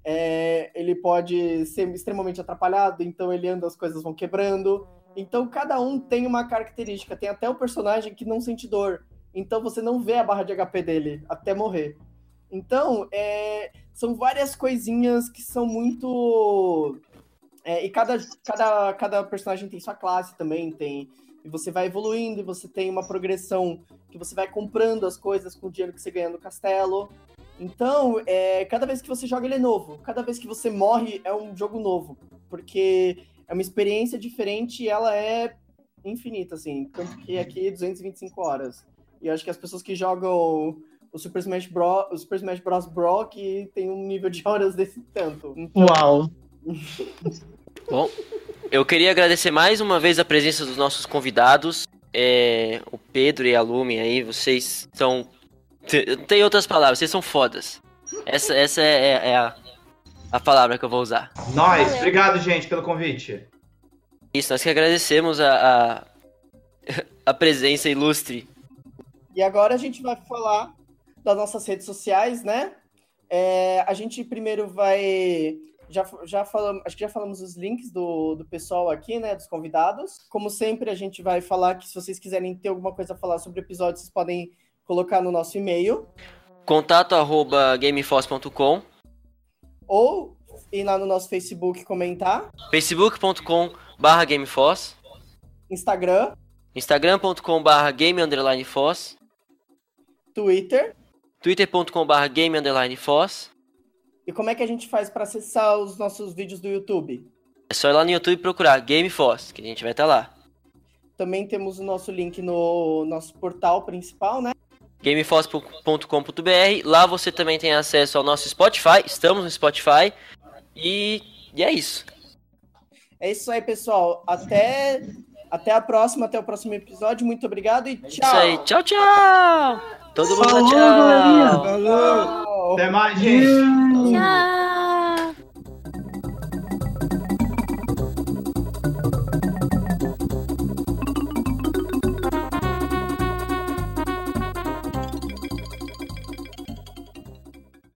É, ele pode ser extremamente atrapalhado, então ele anda, as coisas vão quebrando. Então, cada um tem uma característica. Tem até o personagem que não sente dor. Então, você não vê a barra de HP dele até morrer. Então, é, são várias coisinhas que são muito. é, e cada, cada, cada personagem tem sua classe também, tem. E você vai evoluindo, e você tem uma progressão que você vai comprando as coisas com o dinheiro que você ganha no castelo. Então, é, cada vez que você joga, ele é novo. Cada vez que você morre, é um jogo novo. Porque é uma experiência diferente e ela é infinita, assim. Tanto que aqui 225 horas. E eu acho que as pessoas que jogam o Super Smash Bros. O Super Smash Bros. Bro que tem um nível de horas desse tanto. Então, Uau. Bom, eu queria agradecer mais uma vez a presença dos nossos convidados. É, o Pedro e a Lume aí, vocês são. Não tem outras palavras, vocês são fodas. Essa, essa é, é a, a palavra que eu vou usar. Nós, obrigado, gente, pelo convite. Isso, nós que agradecemos a, a, a presença ilustre. E agora a gente vai falar das nossas redes sociais, né? É, a gente primeiro vai. Já, já falamos, acho que já falamos os links do, do pessoal aqui, né? Dos convidados. Como sempre, a gente vai falar que se vocês quiserem ter alguma coisa a falar sobre o episódio, vocês podem colocar no nosso e-mail. Contato arroba gameforce.com, Ou ir lá no nosso Facebook comentar. facebook.com barra gameforce, Instagram, instagram.com barra game underline Twitter. twitter.com barra game underline. E como é que a gente faz para acessar os nossos vídeos do YouTube? É só ir lá no YouTube e procurar Game Force, que a gente vai estar lá. Também temos o nosso link no nosso portal principal, né? gameforce.com.br. Lá você também tem acesso ao nosso Spotify. Estamos no Spotify. E, e é isso. É isso aí, pessoal. Até, até a próxima, até o próximo episódio. Muito obrigado e tchau. Isso aí. Tchau, tchau. Todo mundo Falou, tchau. galerinha. Falou! Até mais, gente. Tchau!